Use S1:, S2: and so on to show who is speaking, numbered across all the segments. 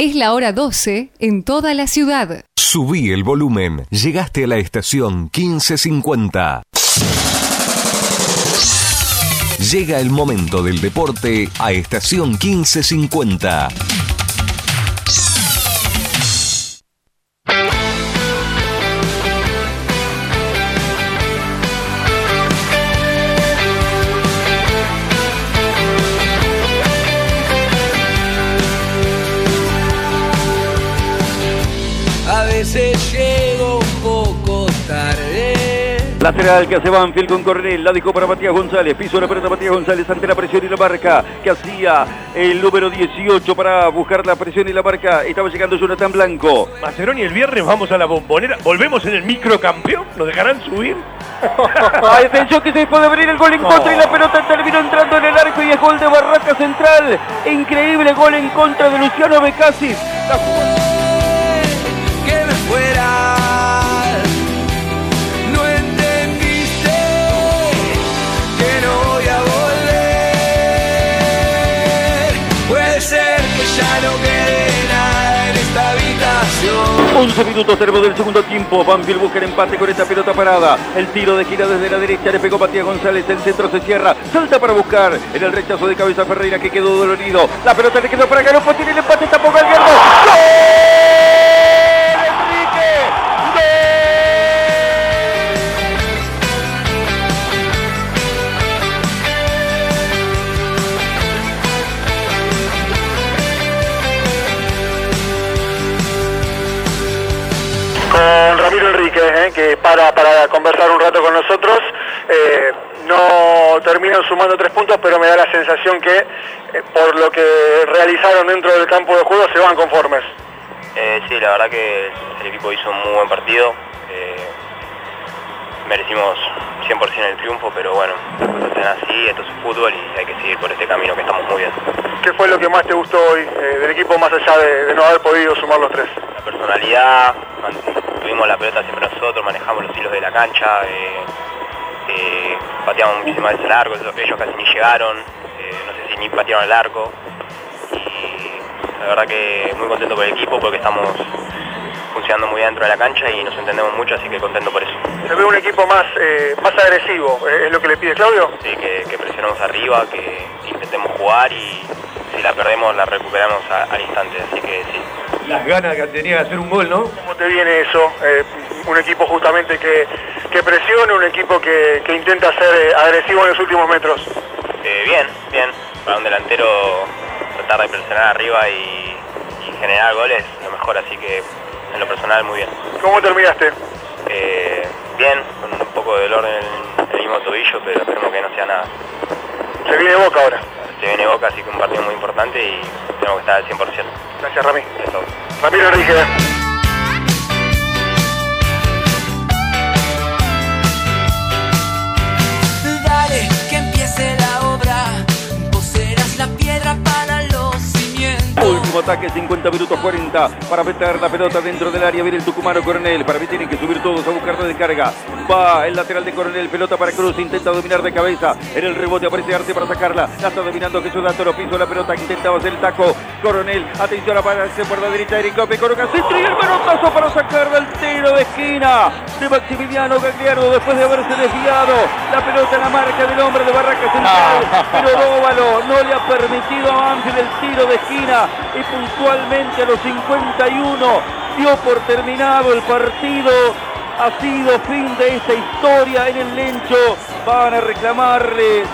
S1: Es la hora 12 en toda la ciudad.
S2: Subí el volumen. Llegaste a la estación 1550. Llega el momento del deporte a estación 1550.
S3: Lateral que hace Banfield con Cornel, la dejó para Matías González, piso la pelota Matías González ante la presión y la marca que hacía el número 18 para buscar la presión y la marca. Estaba llegando Jonathan Blanco.
S4: Maceroni, el viernes vamos a la bombonera. ¿Volvemos en el microcampeón? ¿Nos dejarán subir?
S3: Atención que se puede abrir el gol en contra y la pelota terminó entrando en el arco y es gol de Barraca Central. Increíble gol en contra de Luciano Becasis. La
S5: ya no quede nada en esta habitación.
S3: 11 minutos tenemos del segundo tiempo. Banfield busca el empate con esta pelota parada. El tiro de gira desde la derecha. Le pegó Matías González. El centro se cierra. Salta para buscar. En el rechazo de cabeza Ferreira que quedó dolorido. La pelota le quedó para Galopo. Tiene el empate. Tampoco al ¡Gol!
S6: Para, conversar un rato con nosotros. Eh, no terminan sumando tres puntos, pero me da la sensación que eh, por lo que realizaron dentro del campo de juego se van conformes.
S7: Eh, sí, la verdad que el equipo hizo un muy buen partido. Merecimos 100% el triunfo, pero bueno, las cosas así, esto es fútbol y hay que seguir por este camino que estamos muy bien.
S6: ¿Qué fue lo que más te gustó hoy eh, del equipo más allá de, de no haber podido sumar los tres?
S7: La personalidad, tuvimos la pelota siempre nosotros, manejamos los hilos de la cancha, eh, eh, pateamos muchísimas veces el arco, ellos casi ni llegaron, no sé si ni patearon el arco. Y la verdad que muy contento por el equipo porque estamos funcionando muy bien dentro de la cancha y nos entendemos mucho, así que contento por eso.
S6: Se ve un equipo más, eh, más agresivo, eh, es lo que le pide Claudio.
S7: Sí, que, que presionemos arriba, que intentemos jugar y si la perdemos la recuperamos a- al instante, así que sí.
S4: Las ganas que tenía de hacer un gol, ¿no?
S6: ¿Cómo te viene eso? Eh, un equipo justamente que, que presione, un equipo que, que intenta ser agresivo en los últimos metros.
S7: Eh, bien, bien. Para un delantero tratar de presionar arriba y, y generar goles, lo mejor, así que en lo personal muy bien.
S6: ¿Cómo terminaste?
S7: Eh, bien, con un poco de dolor en el, en el mismo tobillo, pero esperemos que no sea nada.
S6: Se viene Boca ahora.
S7: Se viene Boca, así que un partido muy importante y tenemos que estar al 100%.
S6: Gracias, Rami.
S7: Eso.
S6: Ramiro Enrique.
S5: Dale que empiece la obra. Vos serás la piedra para.
S3: Último ataque, 50 minutos 40 para meter la pelota dentro del área. Viene el tucumano Coronel. Para mí tienen que subir todos a buscar la descarga. Va el lateral de Coronel. Pelota para Cruz. Intenta dominar de cabeza. En el rebote aparece Arte para sacarla. La está dominando Jesús Dato. Piso la pelota. Intentaba hacer el taco. Coronel. Atención a para por la derecha. Eric López. Coloca centro y el manotazo para sacar del tiro de esquina de Maximiliano Gagliardo después de haberse desviado. La pelota en la marca del hombre de Barraca Central. Pero Dóvalo no le ha permitido a Ángel el tiro de esquina y puntualmente a los 51 dio por terminado el partido. Ha sido fin de esta historia en el Lencho. Van a reclamarle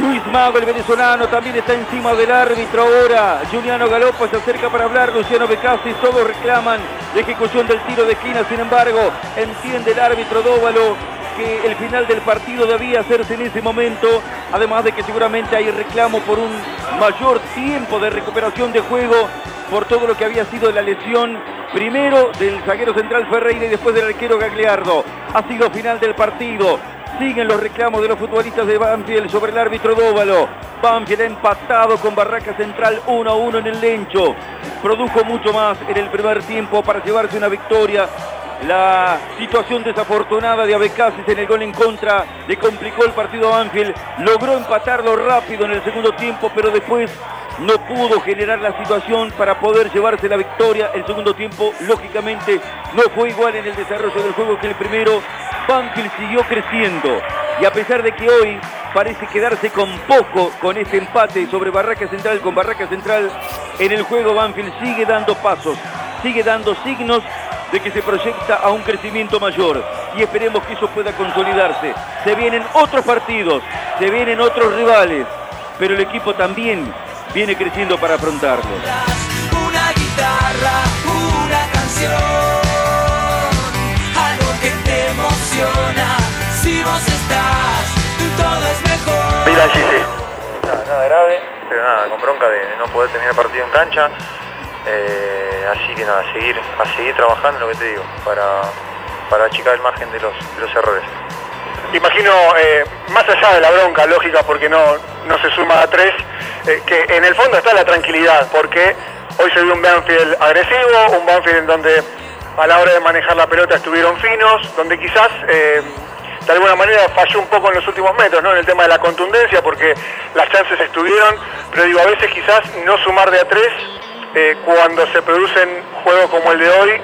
S3: Luis Mago, el venezolano, también está encima del árbitro ahora. Juliano Galopa se acerca para hablar. Luciano Becasi, todos reclaman la ejecución del tiro de esquina. Sin embargo, entiende el árbitro Dóvalo que el final del partido debía hacerse en ese momento. Además de que seguramente hay reclamo por un mayor tiempo de recuperación de juego por todo lo que había sido la lesión primero del zaguero central Ferreira y después del arquero Gagliardo. Ha sido final del partido. Siguen los reclamos de los futbolistas de Banfield sobre el árbitro Dóvalo. Banfield ha empatado con Barraca Central 1 a 1 en el Lencho. Produjo mucho más en el primer tiempo para llevarse una victoria. La situación desafortunada de Abecasis en el gol en contra le complicó el partido a Banfield. Logró empatarlo rápido en el segundo tiempo, pero después no pudo generar la situación para poder llevarse la victoria. El segundo tiempo, lógicamente, no fue igual en el desarrollo del juego que el primero. Banfield siguió creciendo y a pesar de que hoy parece quedarse con poco con este empate sobre Barraca Central con Barraca Central en el juego Banfield sigue dando pasos, sigue dando signos de que se proyecta a un crecimiento mayor y esperemos que eso pueda consolidarse. Se vienen otros partidos, se vienen otros rivales, pero el equipo también viene creciendo para afrontarlo.
S5: Una guitarra, una canción, algo que te emociona. Si vos estás, todo es mejor.
S6: Mira, sí, sí.
S8: Nada, nada grave, pero nada, con bronca de no poder terminar el partido en cancha. Eh, así que nada, a seguir trabajando lo que te digo, para, para achicar el margen de los, errores.
S6: Imagino, eh, más allá de la bronca lógica, porque no, no se suma a tres, eh, que en el fondo está la tranquilidad, porque hoy se vio un Banfield agresivo, un Banfield en donde a la hora de manejar la pelota estuvieron finos, donde quizás de alguna manera falló un poco en los últimos metros, ¿no? En el tema de la contundencia, porque las chances estuvieron, pero digo, a veces quizás no sumar de a tres eh, cuando se producen juegos como el de hoy,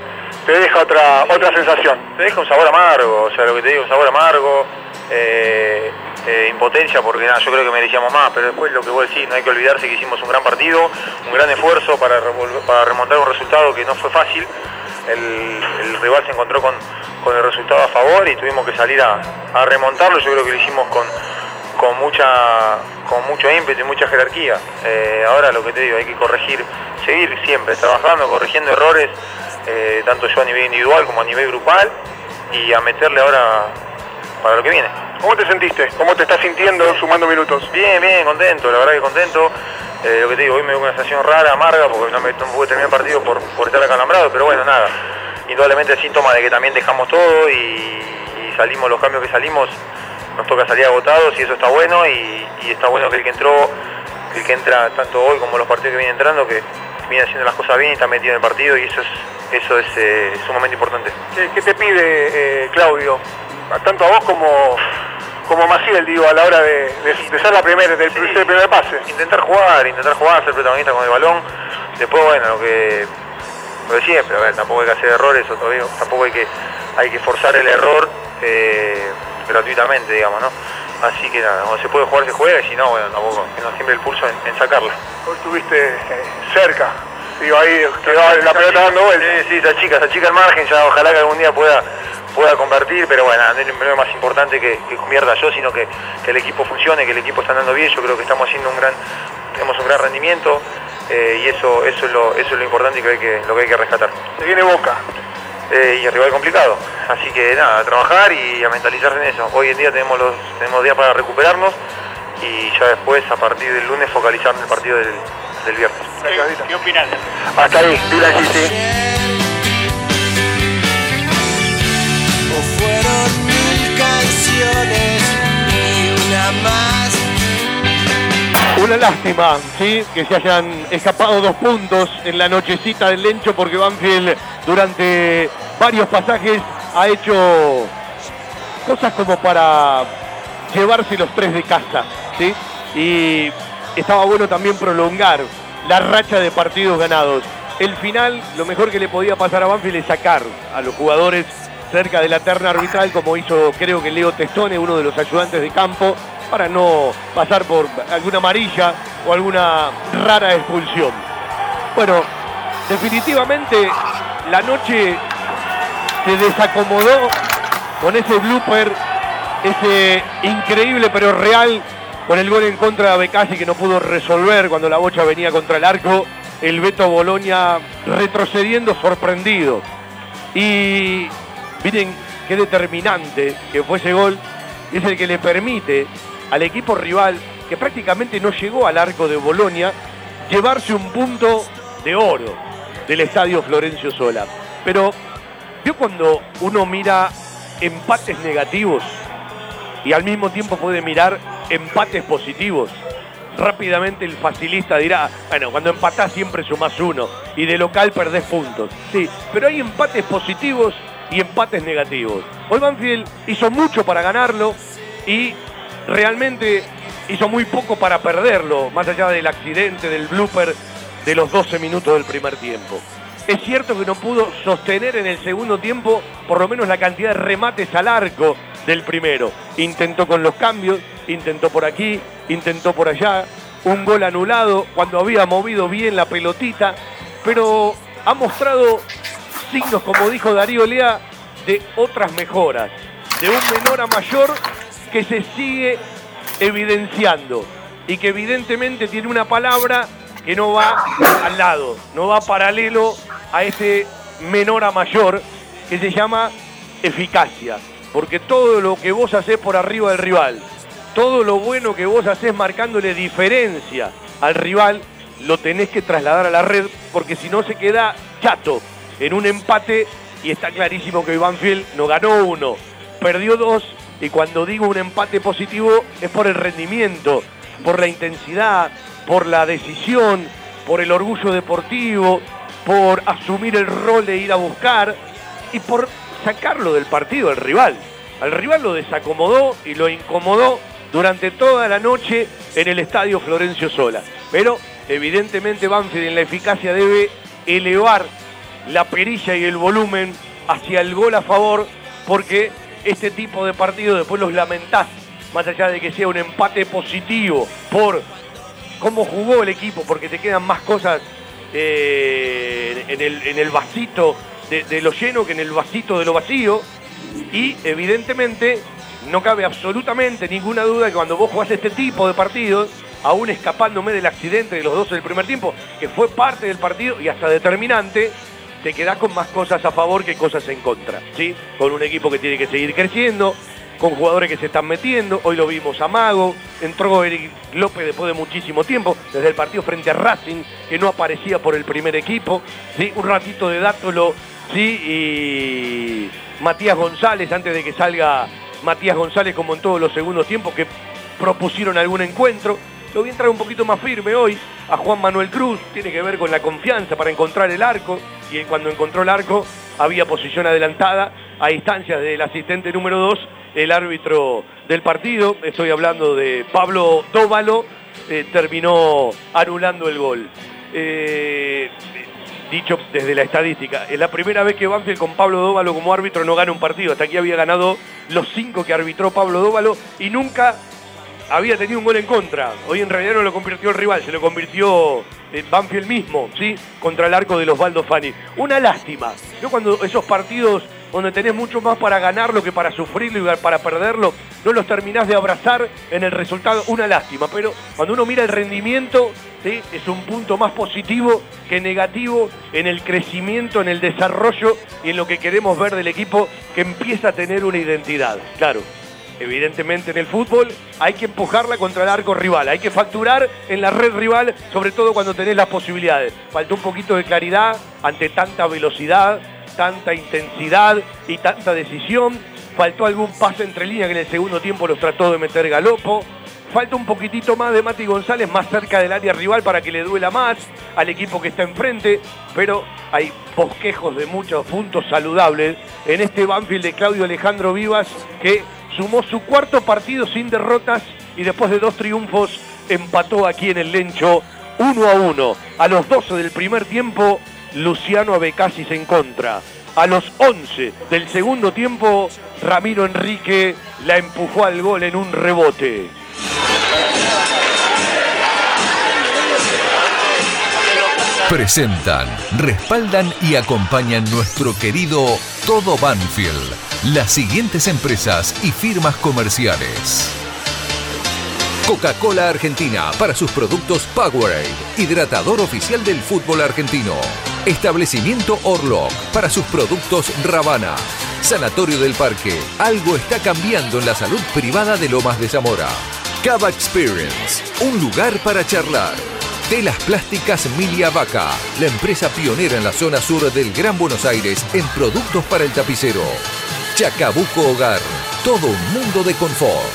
S6: te deja otra, otra sensación.
S8: Te deja un sabor amargo, o sea, lo que te digo, un sabor amargo, eh, eh, impotencia, porque nada, yo creo que merecíamos más, pero después lo que vos decís, no hay que olvidarse que hicimos un gran partido, un gran esfuerzo para, para remontar un resultado que no fue fácil. El, el rival se encontró con, con el resultado a favor y tuvimos que salir a, a remontarlo. Yo creo que lo hicimos con, con mucha con mucho ímpetu y mucha jerarquía. Eh, ahora lo que te digo, hay que corregir, seguir siempre trabajando, corrigiendo errores, eh, tanto yo a nivel individual como a nivel grupal, y a meterle ahora para lo que viene.
S6: ¿Cómo te sentiste? ¿Cómo te estás sintiendo sumando minutos?
S8: Bien, bien, contento, la verdad que contento. Eh, lo que te digo, hoy me dio una sensación rara, amarga, porque no me no pude terminar el partido por, por estar acalambrado, pero bueno, nada. Indudablemente el síntoma de que también dejamos todo y, y salimos los cambios que salimos, nos toca salir agotados y eso está bueno y, y está bueno que el que entró, que el que entra tanto hoy como los partidos que vienen entrando, que viene haciendo las cosas bien y está metido en el partido y eso es, eso es eh, sumamente importante.
S6: ¿Qué, te pide eh, Claudio? Tanto a vos como, como Maciel, digo, a la hora de, de- de ser la primera, del
S8: Sí.
S6: primer pase.
S8: Intentar jugar, intentar jugar, ser protagonista con el balón. Después, bueno, lo que, lo de siempre, a ver, tampoco hay que hacer errores, o tampoco hay que, hay que forzar el error eh, gratuitamente, digamos, ¿no? Así que nada, cuando se puede jugar se juega y si no, bueno, tampoco, que no siempre el pulso en, en sacarla.
S6: Hoy estuviste eh, cerca, digo, ahí quedó la pelota dando vueltas.
S8: Sí, sí, se achica, se achica el margen, ya ojalá que algún día pueda pueda convertir, pero bueno, no es lo más importante que, que convierta yo, sino que, que el equipo funcione, que el equipo está andando bien, yo creo que estamos haciendo un gran, tenemos un gran rendimiento eh, y eso, eso es lo, eso es lo importante y que hay que, lo que hay que rescatar.
S6: Se viene Boca.
S8: Eh, y el rival complicado. Así que nada, a trabajar y a mentalizarse en eso. Hoy en día tenemos los tenemos días para recuperarnos y ya después, a partir del lunes, focalizar en el partido del, del viernes.
S6: ¿Qué opinas? Hasta ahí, dile sí, sí.
S5: O fueron mil canciones y una más.
S4: Una lástima, ¿sí? Que se hayan escapado dos puntos en la nochecita del Lencho porque Banfield durante varios pasajes ha hecho cosas como para llevarse los tres de casa, ¿sí? Y estaba bueno también prolongar la racha de partidos ganados. El final, lo mejor que le podía pasar a Banfield es sacar a los jugadores cerca de la terna arbitral, como hizo creo que Leo Testone, uno de los ayudantes de campo, para no pasar por alguna amarilla o alguna rara expulsión. Bueno, definitivamente la noche se desacomodó con ese blooper, ese increíble pero real, con el gol en contra de Becasi que no pudo resolver cuando la bocha venía contra el arco, el Beto Boloña retrocediendo sorprendido. Y miren qué determinante que fue ese gol, es el que le permite al equipo rival, que prácticamente no llegó al arco de Bolonia, llevarse un punto de oro del estadio Florencio Sola. Pero vio cuando uno mira empates negativos y al mismo tiempo puede mirar empates positivos. Rápidamente el facilista dirá, bueno, cuando empatás siempre sumás uno y de local perdés puntos. Sí, pero hay empates positivos y empates negativos. Hoy Banfield hizo mucho para ganarlo y realmente hizo muy poco para perderlo, más allá del accidente, del blooper de los 12 minutos del primer tiempo. Es cierto que no pudo sostener en el segundo tiempo por lo menos la cantidad de remates al arco del primero. Intentó con los cambios, intentó por aquí, intentó por allá, un gol anulado cuando había movido bien la pelotita, pero ha mostrado signos, como dijo Darío Lea, de otras mejoras, de un menor a mayor que se sigue evidenciando y que evidentemente tiene una palabra que no va al lado, no va paralelo a ese menor a mayor que se llama eficacia. Porque todo lo que vos hacés por arriba del rival, todo lo bueno que vos hacés marcándole diferencia al rival, lo tenés que trasladar a la red porque si no se queda chato en un empate y está clarísimo que Banfield no ganó uno, perdió dos y cuando digo un empate positivo es por el rendimiento, por la intensidad, por la decisión, por el orgullo deportivo, por asumir el rol de ir a buscar y por sacarlo del partido al rival. Al rival lo desacomodó y lo incomodó durante toda la noche en el estadio Florencio Sola. Pero evidentemente Banfield en la eficacia debe elevar la perilla y el volumen hacia el gol a favor porque este tipo de partidos después los lamentás, más allá de que sea un empate positivo por cómo jugó el equipo, porque te quedan más cosas eh, en, el, en, el, vasito de, de, lo lleno que en el vasito de lo vacío. Y evidentemente no cabe absolutamente ninguna duda que cuando vos jugás este tipo de partidos, aún escapándome del accidente de los dos del primer tiempo, que fue parte del partido y hasta determinante, te quedás con más cosas a favor que cosas en contra, ¿sí? Con un equipo que tiene que seguir creciendo, con jugadores que se están metiendo, hoy lo vimos a Mago, entró Eric López después de muchísimo tiempo, desde el partido frente a Racing, que no aparecía por el primer equipo, ¿sí? Un ratito de Dátolo, ¿sí? Y Matías González, antes de que salga Matías González como en todos los segundos tiempos, que propusieron algún encuentro, lo a entrar un poquito más firme hoy a Juan Manuel Cruz, tiene que ver con la confianza para encontrar el arco, y cuando encontró el arco había posición adelantada a distancia del asistente número 2, el árbitro del partido, estoy hablando de Pablo Dóvalo, eh, terminó anulando el gol. Eh, dicho desde la estadística, es la primera vez que Banfield con Pablo Dóvalo como árbitro no gana un partido, hasta aquí había ganado los cinco que arbitró Pablo Dóvalo y nunca había tenido un gol en contra. Hoy en realidad no lo convirtió el rival, se lo convirtió eh, Banfield mismo, ¿sí? Contra el arco de los Baldo Fani. Una lástima. Yo cuando esos partidos donde tenés mucho más para ganarlo que para sufrirlo y para perderlo, no los terminás de abrazar en el resultado, una lástima. Pero cuando uno mira el rendimiento, ¿sí? es un punto más positivo que negativo en el crecimiento, en el desarrollo y en lo que queremos ver del equipo que empieza a tener una identidad. Claro, evidentemente en el fútbol hay que empujarla contra el arco rival, hay que facturar en la red rival, sobre todo cuando tenés las posibilidades. Faltó un poquito de claridad ante tanta velocidad, tanta intensidad y tanta decisión. Faltó algún pase entre líneas que en el segundo tiempo los trató de meter Galopo. Falta un poquitito más de Mati González más cerca del área rival para que le duela más al equipo que está enfrente, pero hay bosquejos de muchos puntos saludables en este Banfield de Claudio Alejandro Vivas que sumó su cuarto partido sin derrotas y después de dos triunfos empató aquí en el Lencho 1 a 1. A los 12 del primer tiempo, Luciano Abecasis en contra. A los 11 del segundo tiempo, Ramiro Enrique la empujó al gol en un rebote.
S2: Presentan, respaldan y acompañan nuestro querido Todo Banfield. Las siguientes empresas y firmas comerciales. Coca-Cola Argentina para sus productos Powerade, hidratador oficial del fútbol argentino. Establecimiento Orlock para sus productos Ravana. Sanatorio del Parque, algo está cambiando en la salud privada de Lomas de Zamora. Cava Experience, un lugar para charlar. Telas Plásticas Milia Vaca, la empresa pionera en la zona sur del Gran Buenos Aires en productos para el tapicero. Chacabuco Hogar, todo un mundo de confort.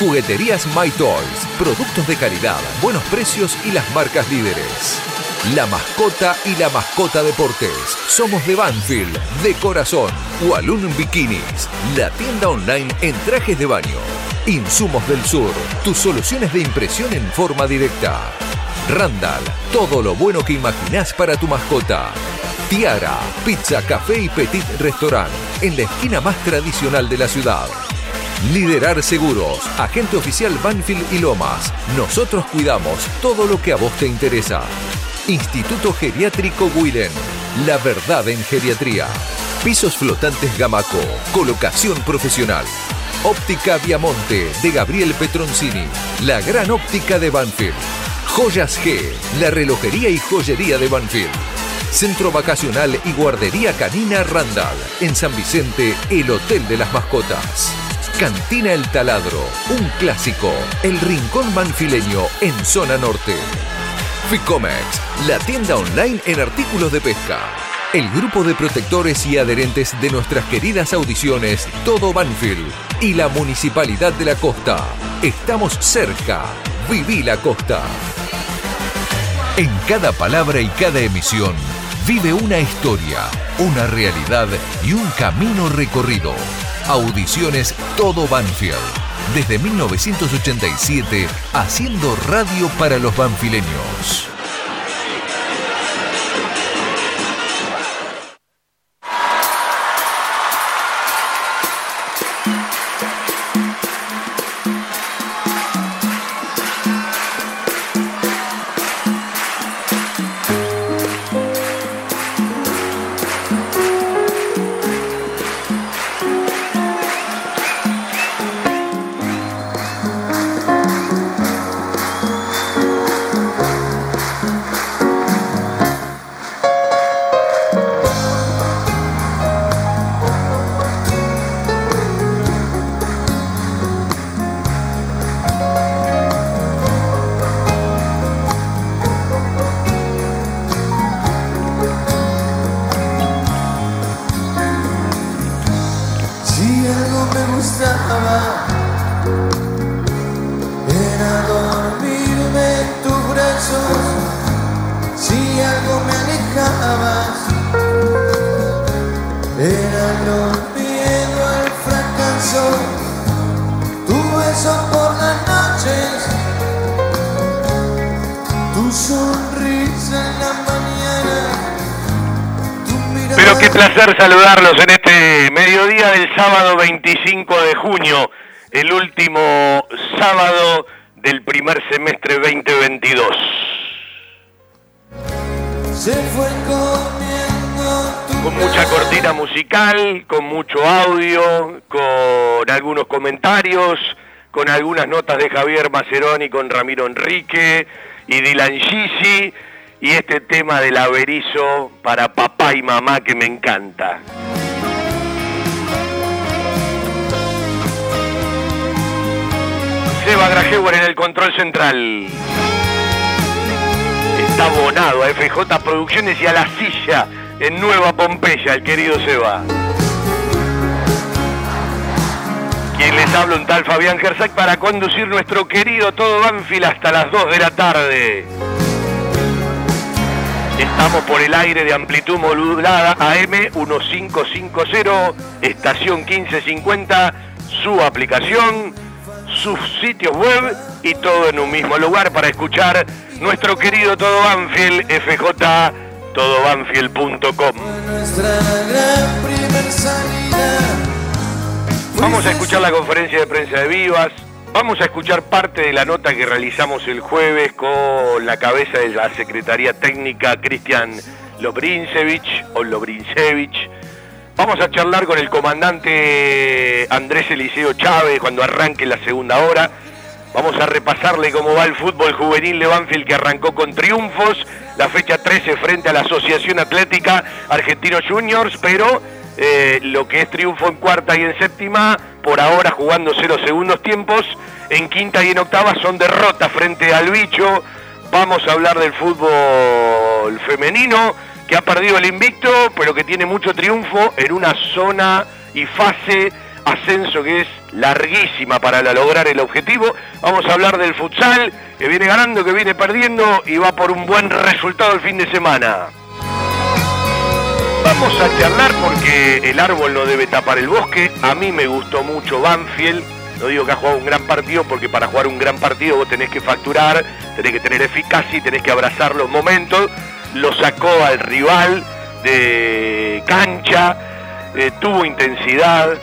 S2: Jugueterías My Toys, productos de calidad, buenos precios y las marcas líderes. La mascota y la mascota deportes. Somos de Banfield, de corazón. Walloon Bikinis, la tienda online en trajes de baño. Insumos del Sur, tus soluciones de impresión en forma directa. Randall, todo lo bueno que imaginás para tu mascota. Tiara, pizza, café y petit restaurant, en la esquina más tradicional de la ciudad. Liderar Seguros, agente oficial Banfield y Lomas. Nosotros cuidamos todo lo que a vos te interesa. Instituto Geriátrico Willen, la verdad en geriatría. Pisos flotantes Gamaco, colocación profesional. Óptica Viamonte de Gabriel Petroncini, la gran óptica de Banfield. Joyas G, la relojería y joyería de Banfield. Centro Vacacional y Guardería Canina Randall. En San Vicente, el Hotel de las Mascotas. Cantina El Taladro, un clásico. El Rincón Banfileño en Zona Norte. Ficomex, la tienda online en artículos de pesca. El grupo de protectores y adherentes de nuestras queridas audiciones Todo Banfield y la Municipalidad de la Costa. Estamos cerca. Viví la Costa. En cada palabra y cada emisión vive una historia, una realidad y un camino recorrido. Audiciones Todo Banfield. Desde 1987, haciendo radio para los banfileños.
S4: Algunos comentarios, con algunas notas de Javier Maceroni con Ramiro Enrique y Dylan Gisi y este tema del averizo para papá y mamá que me encanta. Seba Grajewer en el control central. Está abonado a FJ Producciones y a la silla en Nueva Pompeya, el querido Seba. Quien les habla un tal Fabián Gersac para conducir nuestro querido Todo Banfield hasta las 2 de la tarde. Estamos por el aire de amplitud modulada AM 1550, estación 1550, su aplicación, sus sitios web y todo en un mismo lugar para escuchar nuestro querido Todo Banfield, FJ todobanfield.com. Vamos a escuchar la conferencia de prensa de Vivas. Vamos a escuchar parte de la nota que realizamos el jueves con la cabeza de la Secretaría Técnica, Cristian Lobrinsevich o Lobrinsevich. Vamos a charlar con el comandante Andrés Eliseo Chávez cuando arranque la segunda hora. Vamos a repasarle cómo va el fútbol juvenil de Banfield que arrancó con triunfos. La fecha 13 frente a la Asociación Atlética Argentinos Juniors, pero eh, lo que es triunfo en cuarta y en séptima, por ahora jugando cero segundos tiempos. En quinta y en octava son derrotas frente al bicho. Vamos a hablar del fútbol femenino que ha perdido el invicto, pero que tiene mucho triunfo en una zona y fase ascenso que es larguísima para lograr el objetivo. Vamos a hablar del futsal, que viene ganando, que viene perdiendo y va por un buen resultado el fin de semana. Vamos a charlar porque el árbol no debe tapar el bosque. A mí me gustó mucho Banfield, no digo que ha jugado un gran partido, porque para jugar un gran partido vos tenés que facturar, tenés que tener eficacia y tenés que abrazar los momentos. Lo sacó al rival de cancha, eh, tuvo intensidad,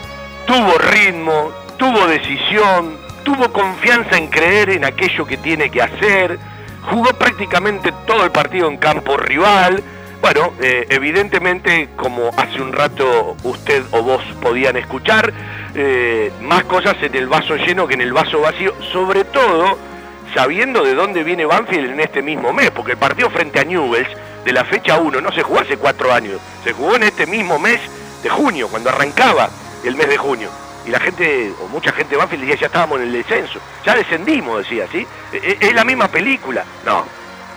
S4: tuvo ritmo, tuvo decisión, tuvo confianza en creer en aquello que tiene que hacer, jugó prácticamente todo el partido en campo rival. Bueno, eh, evidentemente, como hace un rato usted o vos podían escuchar, eh, más cosas en el vaso lleno que en el vaso vacío, sobre todo sabiendo de dónde viene Banfield en este mismo mes, porque el partido frente a Newells de la fecha 1 no se jugó hace cuatro años, se jugó en este mismo mes de junio, cuando arrancaba el mes de junio. Y la gente, o mucha gente de Banfield decía, ya estábamos en el descenso, ya descendimos, decía, ¿sí? E- e- Es la misma película. No,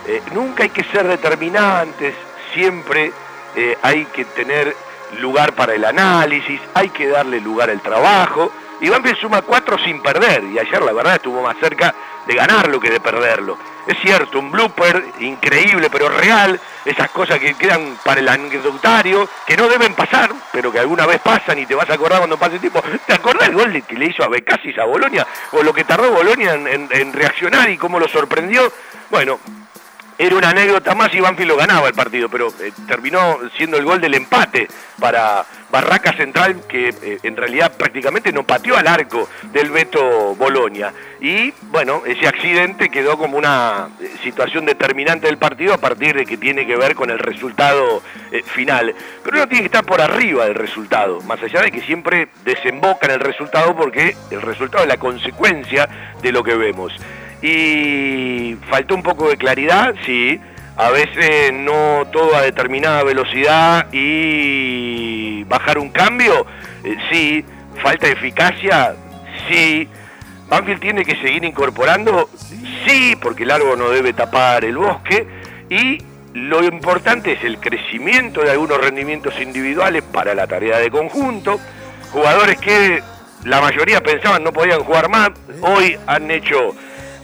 S4: eh, nunca hay que ser determinantes, siempre eh, hay que tener lugar para el análisis, hay que darle lugar al trabajo. Y Banfield suma cuatro sin perder, y ayer la verdad estuvo más cerca de ganarlo que de perderlo. Es cierto, un blooper increíble pero real, esas cosas que quedan para el anecdotario, que no deben pasar, pero que alguna vez pasan y te vas a acordar cuando pase el tiempo. ¿Te acordás el gol que le hizo a Becasis a Bolonia? O lo que tardó Bolonia en, en- en reaccionar y cómo lo sorprendió. Bueno, era una anécdota más y Banfield lo ganaba el partido, pero eh, terminó siendo el gol del empate para Barraca Central, que eh, en realidad prácticamente no pateó al arco del Beto Bolonia. Y bueno, ese accidente quedó como una eh, situación determinante del partido a partir de que tiene que ver con el resultado final. Pero uno tiene que estar por arriba del resultado, más allá de que siempre desemboca en el resultado porque el resultado es la consecuencia de lo que vemos. Y faltó un poco de claridad, sí. A veces no todo a determinada velocidad y bajar un cambio, eh, sí. Falta de eficacia, sí. Banfield tiene que seguir incorporando, sí, porque el árbol no debe tapar el bosque. Y lo importante es el crecimiento de algunos rendimientos individuales para la tarea de conjunto. Jugadores que la mayoría pensaban no podían jugar más, hoy han hecho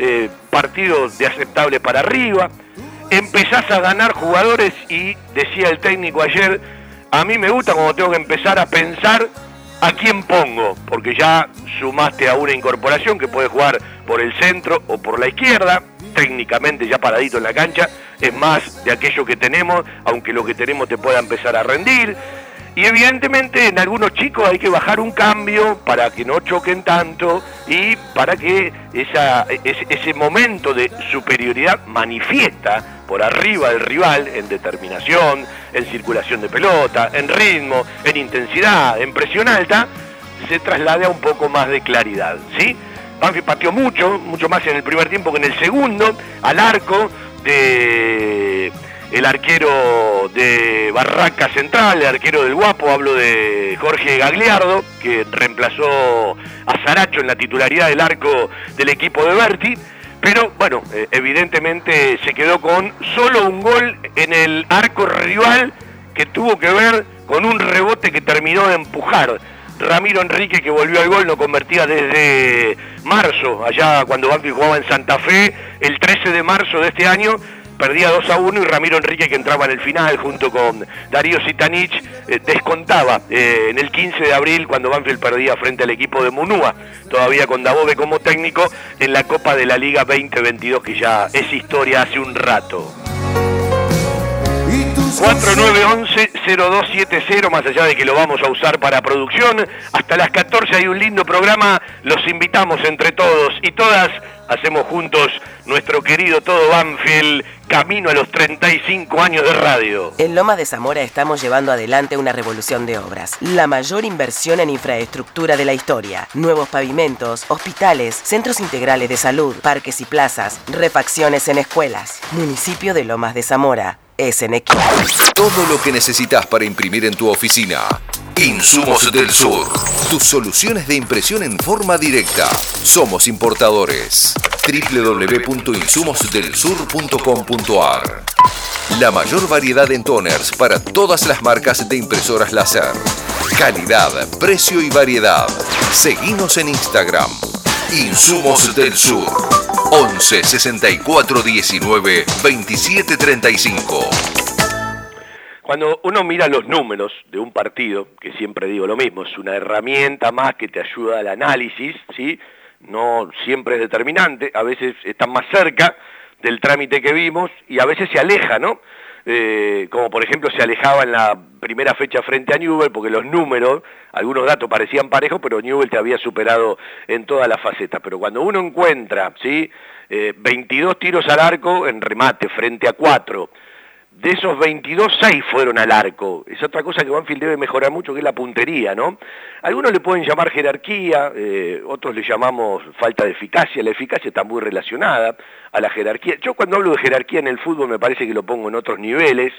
S4: eh, partidos de aceptable para arriba. Empezás a ganar jugadores y decía el técnico ayer, a mí me gusta cuando tengo que empezar a pensar a quién pongo, porque ya sumaste a una incorporación que puede jugar por el centro o por la izquierda, técnicamente ya paradito en la cancha, es más de aquello que tenemos, aunque lo que tenemos te pueda empezar a rendir. Y evidentemente en algunos chicos hay que bajar un cambio para que no choquen tanto y para que esa, ese, momento de superioridad manifiesta por arriba del rival en determinación, en circulación de pelota, en ritmo, en intensidad, en presión alta, se traslade a un poco más de claridad, ¿sí? Banfield pateó mucho, mucho más en el primer tiempo que en el segundo, al arco de el arquero de Barraca Central, el arquero del Guapo, hablo de Jorge Gagliardo, que reemplazó a Saracho en la titularidad del arco del equipo de Berti, pero bueno, eh, evidentemente se quedó con solo un gol en el arco rival que tuvo que ver con un rebote que terminó de empujar. Ramiro Enrique que volvió al gol no convertía desde marzo, allá cuando Banfield jugaba en Santa Fe, el 13 de marzo de este año, perdía 2 a 1 y Ramiro Enrique que entraba en el final junto con Darío Sitanich eh, descontaba eh, en el 15 de abril cuando Banfield perdía frente al equipo de Munúa, todavía con Dabove como técnico en la Copa de la Liga 2022 que ya es historia hace un rato. 4911-0270, más allá de que lo vamos a usar para producción, hasta las 14 hay un lindo programa, los invitamos entre todos y todas, hacemos juntos nuestro querido todo Banfield, camino a los 35 años de radio.
S9: En Lomas de Zamora estamos llevando adelante una revolución de obras. La mayor inversión en infraestructura de la historia. Nuevos pavimentos, hospitales, centros integrales de salud, parques y plazas, refacciones en escuelas. Municipio de Lomas de Zamora. Equipo.
S2: Todo lo que necesitas para imprimir en tu oficina. Insumos del Sur. Tus soluciones de impresión en forma directa. Somos importadores. www.insumosdelsur.com.ar La mayor variedad en toners para todas las marcas de impresoras láser. Calidad, precio y variedad. Seguinos en Instagram. Insumos del Sur. 11 64 19 27 35.
S4: Cuando uno mira los números de un partido, que siempre digo lo mismo, es una herramienta más que te ayuda al análisis, ¿sí? No siempre es determinante, a veces están más cerca del trámite que vimos y a veces se aleja, ¿no? Eh, como por ejemplo se alejaba en la primera fecha frente a Newell, porque los números, algunos datos parecían parejos, pero Newell te había superado en todas las facetas. Pero cuando uno encuentra, ¿sí? 22 tiros al arco en remate frente a 4, de esos 22, 6 fueron al arco. Es otra cosa que Banfield debe mejorar mucho, que es la puntería, ¿no? Algunos le pueden llamar jerarquía, eh, otros le llamamos falta de eficacia. La eficacia está muy relacionada a la jerarquía. Yo cuando hablo de jerarquía en el fútbol me parece que lo pongo en otros niveles,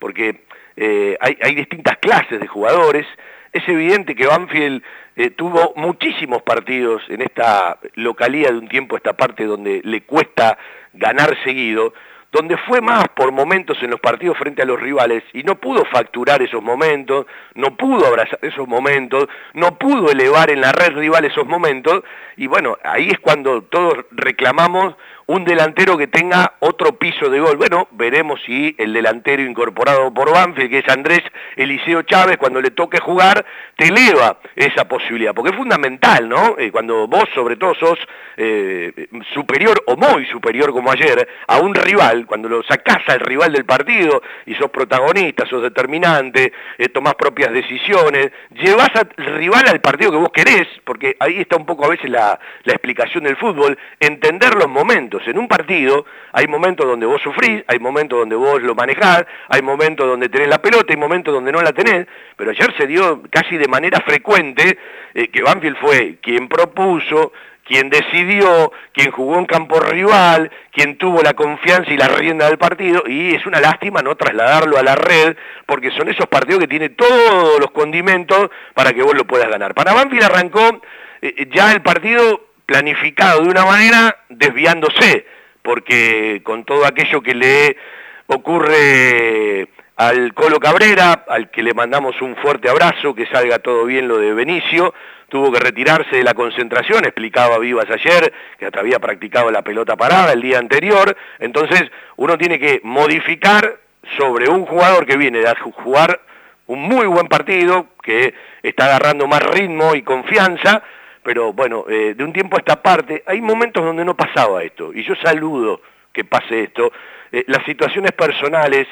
S4: porque eh, hay, distintas clases de jugadores. Es evidente que Banfield eh, tuvo muchísimos partidos en esta localía de un tiempo, esta parte donde le cuesta ganar seguido, donde fue más por momentos en los partidos frente a los rivales y no pudo facturar esos momentos, no pudo abrazar esos momentos, no pudo elevar en la red rival esos momentos, y bueno, ahí es cuando todos reclamamos un delantero que tenga otro piso de gol. Bueno, veremos si el delantero incorporado por Banfield, que es Andrés Eliseo Chávez, cuando le toque jugar, te eleva esa posibilidad, porque es fundamental, ¿no? Eh, cuando vos sobre todo sos eh, superior o muy superior como ayer a un rival, cuando lo sacás al rival del partido y sos protagonista, sos determinante, eh, tomás propias decisiones, llevas al rival al partido que vos querés, porque ahí está un poco a veces la, la explicación del fútbol, entender los momentos en un partido hay momentos donde vos sufrís, hay momentos donde vos lo manejás, hay momentos donde tenés la pelota, hay momentos donde no la tenés, pero ayer se dio casi de manera frecuente eh, que Banfield fue quien propuso, quien decidió, quien jugó en campo rival, quien tuvo la confianza y la rienda del partido, y es una lástima no trasladarlo a la red, porque son esos partidos que tiene todos los condimentos para que vos lo puedas ganar. Para Banfield arrancó eh, ya el partido planificado de una manera desviándose, porque con todo aquello que le ocurre al Colo Cabrera, al que le mandamos un fuerte abrazo, que salga todo bien lo de Benicio, tuvo que retirarse de la concentración, explicaba Vivas ayer, que hasta había practicado la pelota parada el día anterior, entonces uno tiene que modificar sobre un jugador que viene de jugar un muy buen partido, que está agarrando más ritmo y confianza, pero bueno, eh, de un tiempo a esta parte, hay momentos donde no pasaba esto, y yo saludo que pase esto. Eh, las situaciones personales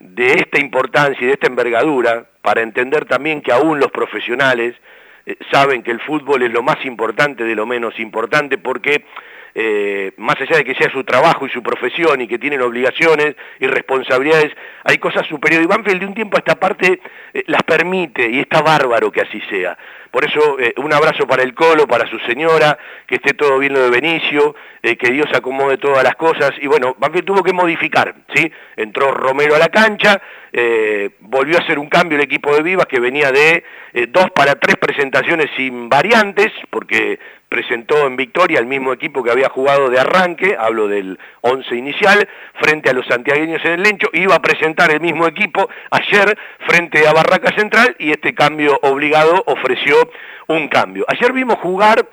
S4: de esta importancia y de esta envergadura, para entender también que aún los profesionales eh, saben que el fútbol es lo más importante de lo menos importante, porque más allá de que sea su trabajo y su profesión y que tienen obligaciones y responsabilidades, hay cosas superiores. Y Banfield de un tiempo a esta parte las permite y está bárbaro que así sea. Por eso eh, un abrazo para el Colo, para su señora, que esté todo bien lo de Benicio, que Dios acomode todas las cosas. Y bueno, Banfield tuvo que modificar, ¿sí? Entró Romero a la cancha, volvió a hacer un cambio el equipo de Vivas que venía de dos para tres presentaciones sin variantes, porque presentó en victoria el mismo equipo que había jugado de arranque, hablo del 11 inicial, frente a los santiagueños en el Lencho, iba a presentar el mismo equipo ayer frente a Barraca Central y este cambio obligado ofreció un cambio. Ayer vimos jugar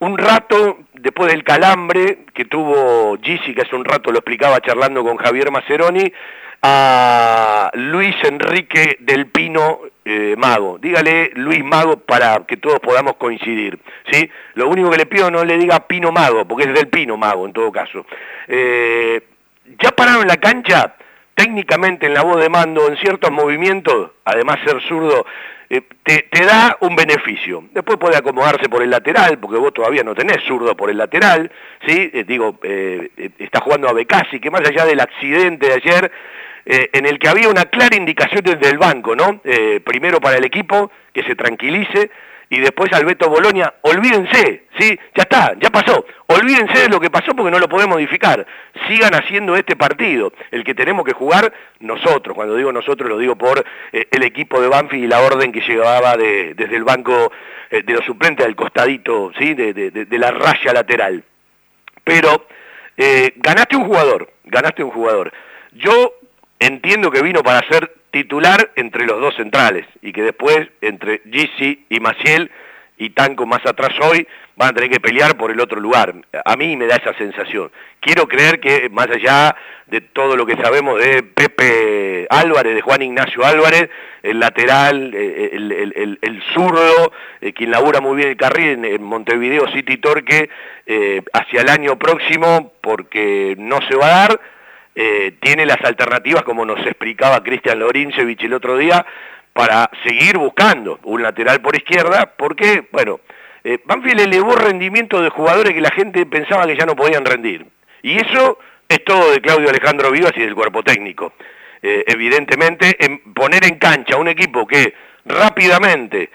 S4: un rato después del calambre que tuvo Gisi, que hace un rato lo explicaba charlando con Javier Maceroni, a Luis Enrique del Pino eh, Mago. Dígale Luis Mago para que todos podamos coincidir. ¿sí? Lo único que le pido no le diga Pino Mago, porque es del Pino Mago en todo caso. Eh, ya pararon la cancha, técnicamente en la voz de mando, en ciertos movimientos, además ser zurdo, eh, te, da un beneficio. Después puede acomodarse por el lateral, porque vos todavía no tenés zurdo por el lateral, ¿sí? digo, está jugando a Becasi, que más allá del accidente de ayer, eh, en el que había una clara indicación desde el banco, ¿no? Eh, primero para el equipo, que se tranquilice, y después al Beto Bolonia, olvídense, ¿sí? Ya está, ya pasó, olvídense de lo que pasó porque no lo podemos modificar, sigan haciendo este partido, el que tenemos que jugar nosotros, cuando digo nosotros lo digo por eh, el equipo de Banfield y la orden que llevaba desde el banco de los suplentes al costadito, ¿sí? De, de la raya lateral. Pero ganaste un jugador, ganaste un jugador. Yo entiendo que vino para ser titular entre los dos centrales y que después entre Gisi y Maciel y Tanco más atrás hoy van a tener que pelear por el otro lugar. A mí me da esa sensación. Quiero creer que más allá de todo lo que sabemos de Pepe Álvarez, de Juan Ignacio Álvarez, el lateral, eh, el, zurdo, eh, quien labura muy bien el carril en, Montevideo City Torque, eh, hacia el año próximo, porque no se va a dar, tiene las alternativas, como nos explicaba Cristian Lorincevich el otro día, para seguir buscando un lateral por izquierda, porque, bueno, eh, Banfield elevó rendimiento de jugadores que la gente pensaba que ya no podían rendir. Y eso es todo de Claudio Alejandro Vivas y del cuerpo técnico. Eh, evidentemente, en poner en cancha un equipo que rápidamente,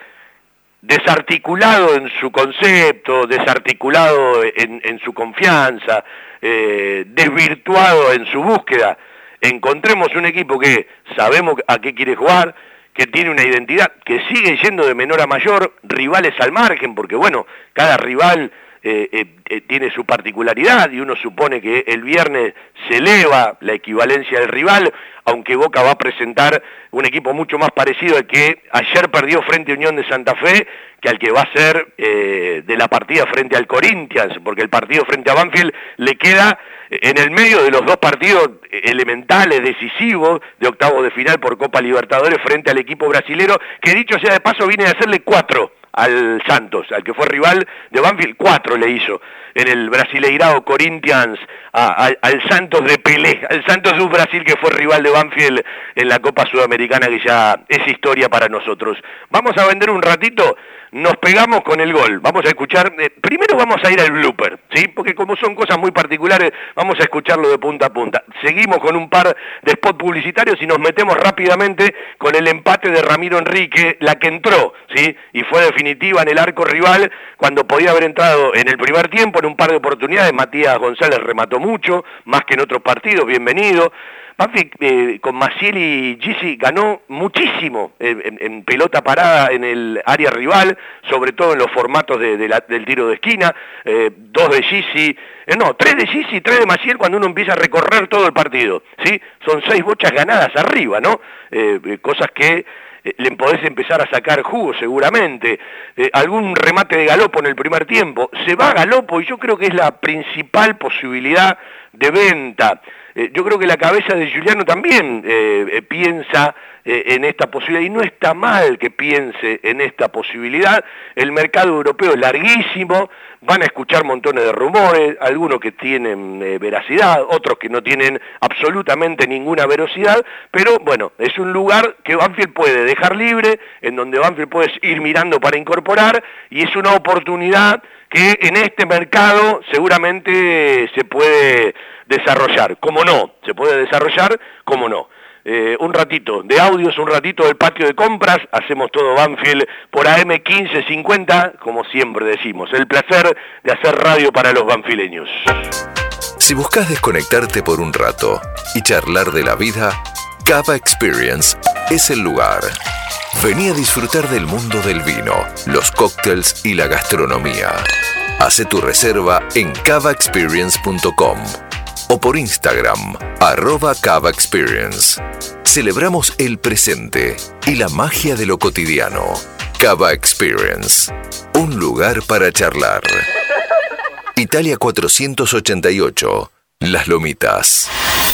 S4: desarticulado en su concepto, desarticulado en, su confianza, eh, desvirtuado en su búsqueda, encontremos un equipo que sabemos a qué quiere jugar, que tiene una identidad, que sigue yendo de menor a mayor, rivales al margen, porque bueno, cada rival eh, eh, eh, tiene su particularidad y uno supone que el viernes se eleva la equivalencia del rival, aunque Boca va a presentar un equipo mucho más parecido al que ayer perdió frente a Unión de Santa Fe que al que va a ser de la partida frente al Corinthians, porque el partido frente a Banfield le queda en el medio de los dos partidos elementales, decisivos, de octavo de final por Copa Libertadores frente al equipo brasilero, que dicho sea de paso viene a hacerle cuatro al Santos, al que fue rival de Banfield, cuatro le hizo en el Brasileirao Corinthians al Santos de Pelé, al Santos de Brasil que fue rival de Banfield en la Copa Sudamericana que ya es historia para nosotros. Vamos a vender un ratito nos pegamos con el gol. Vamos a escuchar, eh, primero vamos a ir al blooper, ¿sí? Porque como son cosas muy particulares, vamos a escucharlo de punta a punta. Seguimos con un par de spots publicitarios y nos metemos rápidamente con el empate de Ramiro Enrique, la que entró, ¿sí? Y fue definitiva en el arco rival cuando podía haber entrado en el primer tiempo en un par de oportunidades. Matías González remató mucho, más que en otros partidos, bienvenido. Banfield eh, con Maciel y Gisi ganó muchísimo en, pelota parada en el área rival, sobre todo en los formatos del tiro de esquina, eh, dos de Gisi, eh, no, tres de Gisi y tres de Maciel cuando uno empieza a recorrer todo el partido, ¿sí? Son seis bochas ganadas arriba, ¿no? cosas que le podés empezar a sacar jugo seguramente. algún remate de Galopo en el primer tiempo. Se va Galopo y yo creo que es la principal posibilidad de venta. Eh, yo creo que la cabeza de Giuliano también eh, eh, piensa en esta posibilidad y no está mal que piense en esta posibilidad. El mercado europeo es larguísimo, van a escuchar montones de rumores, algunos que tienen veracidad, otros que no tienen absolutamente ninguna velocidad, pero bueno, es un lugar que Banfield puede dejar libre, en donde Banfield puede ir mirando para incorporar y es una oportunidad que en este mercado seguramente se puede desarrollar. ¿Cómo no? Se puede desarrollar, ¿cómo no? Eh, un ratito de audios, un ratito del patio de compras, hacemos todo Banfield por AM1550, como siempre decimos, el placer de hacer radio para los banfileños.
S2: Si buscas desconectarte por un rato y charlar de la vida, Cava Experience es el lugar. Vení a disfrutar del mundo del vino, los cócteles y la gastronomía. Hace tu reserva en cavaexperience.com o por Instagram, arroba Cava Experience. Celebramos el presente y la magia de lo cotidiano. Cava Experience, un lugar para charlar. Italia 488, Las Lomitas.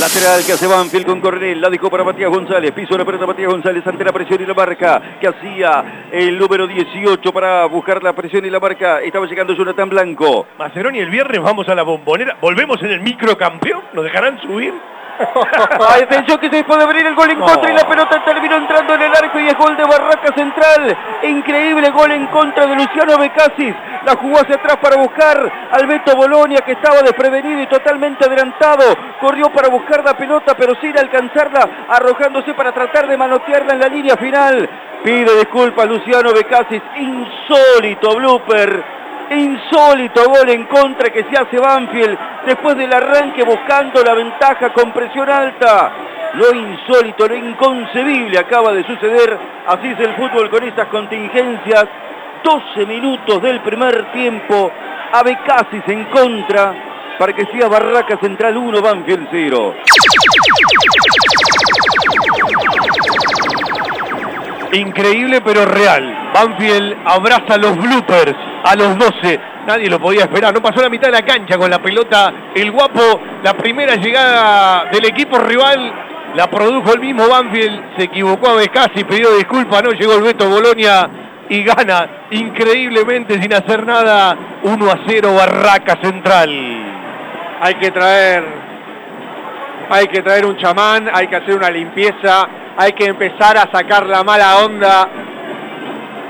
S3: Lateral que hace Banfield con Cornel, la dejó para Matías González, piso la pelota Matías González ante la presión y la marca que hacía el número 18 para buscar la presión y la marca. Estaba llegando Jonathan Blanco.
S4: Maceroni, el viernes vamos a la bombonera, volvemos en el microcampeón, ¿nos dejarán subir?
S3: Atención que se puede abrir el gol en contra y la pelota terminó entrando en el arco y es gol de Barraca Central. Increíble gol en contra de Luciano Becasis. La jugó hacia atrás para buscar al Beto Bolonia que estaba desprevenido y totalmente adelantado. Corrió para buscar la pelota pero sin alcanzarla, arrojándose para tratar de manotearla en la línea final. Pide disculpas Luciano Becasis. Insólito blooper Insólito gol en contra que se hace Banfield después del arranque buscando la ventaja con presión alta. Lo insólito, lo inconcebible acaba de suceder. Así es el fútbol con estas contingencias. 12 minutos del primer tiempo. Abecasis en contra para que sea Barraca Central 1, Banfield 0.
S4: Increíble pero real. Banfield abraza los bloopers a los 12. Nadie lo podía esperar. No pasó la mitad de la cancha con la pelota. El guapo, la primera llegada del equipo rival la produjo el mismo Banfield. Se equivocó a Becasi, pidió disculpas. No llegó el Beto Bolonia y gana increíblemente sin hacer nada. 1 a 0 Barraca Central.
S10: Hay que traer hay que traer un chamán, hay que hacer una limpieza, hay que empezar a sacar la mala onda.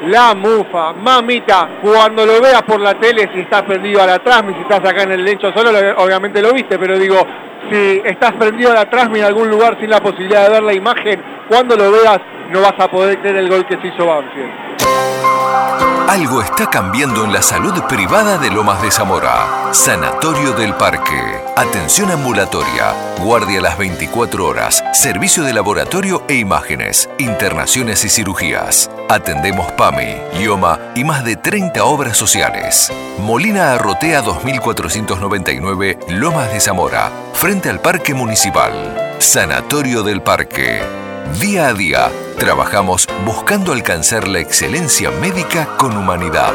S10: La mufa, mamita, cuando lo veas por la tele, si estás prendido a la Trasmi, si estás acá en el lecho solo, obviamente lo viste, pero digo, si estás prendido a la Trasmi en algún lugar sin la posibilidad de ver la imagen, cuando lo veas no vas a poder creer el gol que se hizo Banfield.
S2: Algo está cambiando en la salud privada de Lomas de Zamora. Sanatorio del Parque. Atención ambulatoria. Guardia las 24 horas. Servicio de laboratorio e imágenes. Internaciones y cirugías. Atendemos PAMI, IOMA y más de 30 obras sociales. Molina Arrotea 2499, Lomas de Zamora. Frente al Parque Municipal. Sanatorio del Parque. Día a día, trabajamos buscando alcanzar la excelencia médica con humanidad.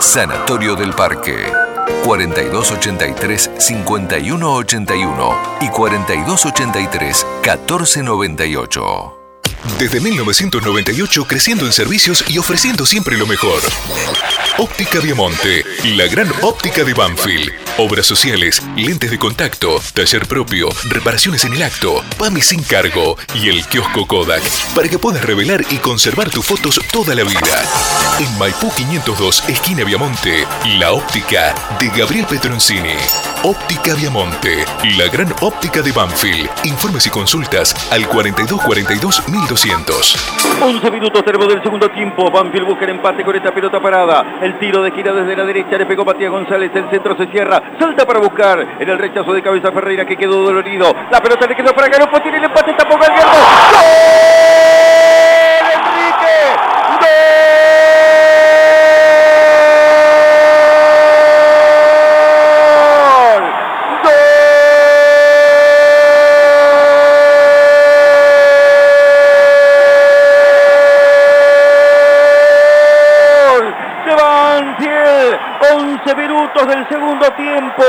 S2: Sanatorio del Parque. 4283-5181 y 4283-1498.
S11: Desde 1998 creciendo en servicios y ofreciendo siempre lo mejor. Óptica Viamonte, la gran óptica de Banfield. Obras sociales, lentes de contacto, taller propio, reparaciones en el acto, PAMI sin cargo y el kiosco Kodak para que puedas revelar y conservar tus fotos toda la vida. En Maipú 502, esquina Viamonte, la óptica de Gabriel Petroncini. Óptica Viamonte, la gran óptica de Banfield. Informes y consultas al 4242 1200.
S3: 11 minutos tenemos del segundo tiempo. Banfield busca el empate con esta pelota parada. El tiro de gira desde la derecha le pegó Matías González. El centro se cierra. Salta para buscar en el rechazo de cabeza Ferreira que quedó dolorido. La pelota le quedó para Garopo. Tiene el empate. Tampoco el ¡Gol! ¡Enrique! de Banfield. 11 minutos tiempo.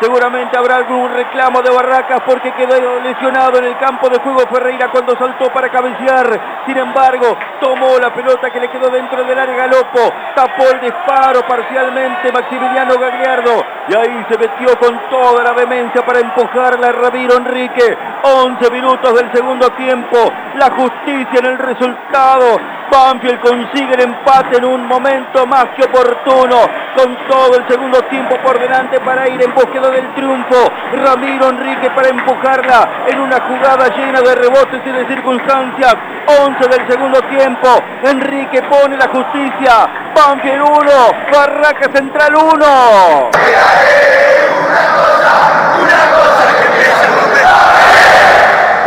S3: Seguramente habrá algún reclamo de Barracas porque quedó lesionado en el campo de juego Ferreira cuando saltó para cabecear. Sin embargo, tomó la pelota que le quedó dentro del área Galopo. Tapó el disparo parcialmente Maximiliano Gagliardo. Y ahí se metió con toda la vehemencia para empujarla a Ramiro Enrique. 11 minutos del segundo tiempo. La justicia en el resultado. Banfield consigue el empate en un momento más que oportuno, con todo el segundo tiempo por delante para ir en búsqueda del triunfo. Ramiro Enrique para empujarla en una jugada llena de rebotes y de circunstancias. 11 del segundo tiempo. Enrique pone la justicia. Banfield 1, Barraca Central 1.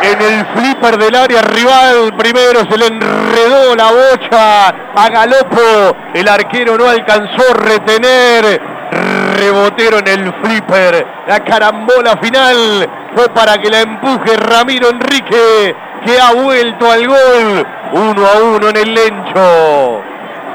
S4: En el flipper del área rival, primero se le enredó la bocha a Galopo. El arquero no alcanzó a retener. Rebotero en el flipper. La carambola final fue para que la empuje Ramiro Enrique, que ha vuelto al gol. Uno a uno en el lencho.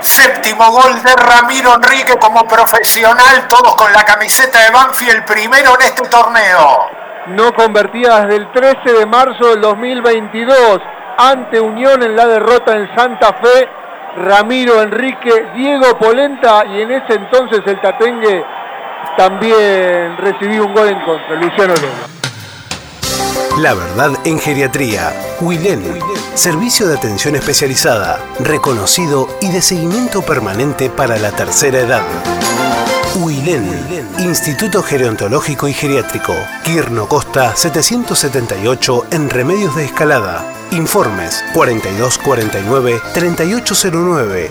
S12: Séptimo gol de Ramiro Enrique como profesional, todos con la camiseta de Banfield, primero en este torneo
S10: no convertida desde el 13 de marzo del 2022 ante Unión en la derrota en Santa Fe, Ramiro Enrique, Diego Polenta y en ese entonces el Tatengue también recibió un gol en contra, Luciano.
S13: La verdad en geriatría. Wilén. Servicio de atención especializada, reconocido y de seguimiento permanente para la tercera edad. Huilén, Instituto Gerontológico y Geriátrico, Quirno Costa 778 en Remedios de Escalada. Informes 4249 3809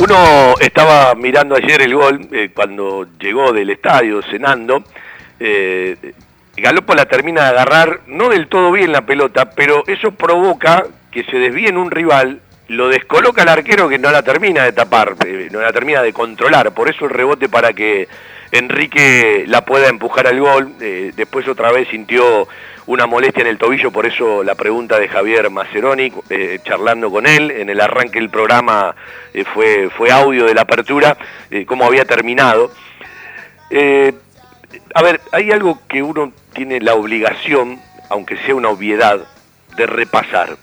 S4: Uno estaba mirando ayer el gol eh, cuando llegó del estadio cenando. Eh, Galopo la termina de agarrar, no del todo bien la pelota, pero eso provoca que se desvíe en un rival, lo descoloca al arquero que no la termina de tapar, eh, no la termina de controlar. Por eso el rebote para que Enrique la pueda empujar al gol. Eh, después otra vez sintió una molestia en el tobillo, por eso la pregunta de Javier Maceroni, eh, charlando con él, en el arranque del programa eh, fue, fue audio de la apertura, cómo había terminado. A ver, hay algo que uno tiene la obligación, aunque sea una obviedad, de repasar.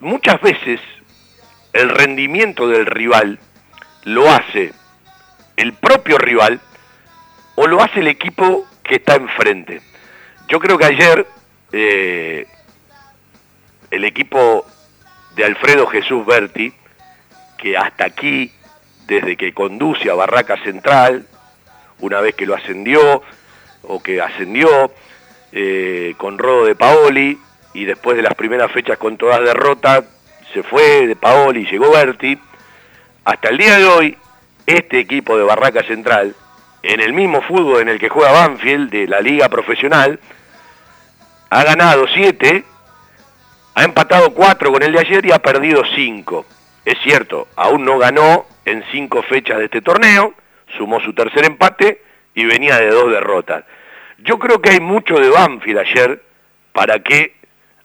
S4: Muchas veces el rendimiento del rival lo hace el propio rival o lo hace el equipo que está enfrente. Yo creo que ayer eh, el equipo de Alfredo Jesús Berti, que hasta aquí, desde que conduce a Barraca Central, una vez que lo ascendió o que ascendió, eh, con Rodo de Paoli, y después de las primeras fechas con todas derrotas, se fue de Paoli, llegó Berti. Hasta el día de hoy, este equipo de Barraca Central, en el mismo fútbol en el que juega Banfield de la liga profesional, ha ganado 7, ha empatado 4 con el de ayer y ha perdido 5. Es cierto, aún no ganó en 5 fechas de este torneo, sumó su tercer empate y venía de dos derrotas. Yo creo que hay mucho de Banfield ayer para que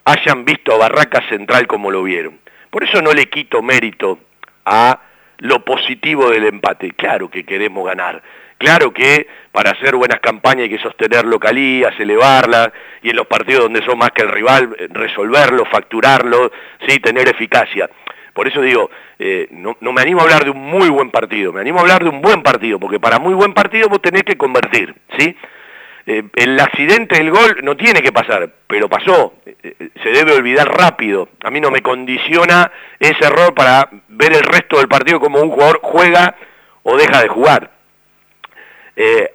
S4: hayan visto a Barraca Central como lo vieron. Por eso no le quito mérito a lo positivo del empate. Claro que queremos ganar. Claro que para hacer buenas campañas hay que sostener localías, elevarlas, y en los partidos donde son más que el rival, eh, resolverlo, facturarlo, ¿sí? tener eficacia. Por eso digo, eh, no, no me animo a hablar de un muy buen partido, me animo a hablar de un buen partido, porque para muy buen partido vos tenés que convertir, ¿sí? Eh, el accidente del gol no tiene que pasar, pero pasó, Eh, eh, se debe olvidar rápido. A mí no me condiciona ese error para ver el resto del partido como un jugador juega o deja de jugar.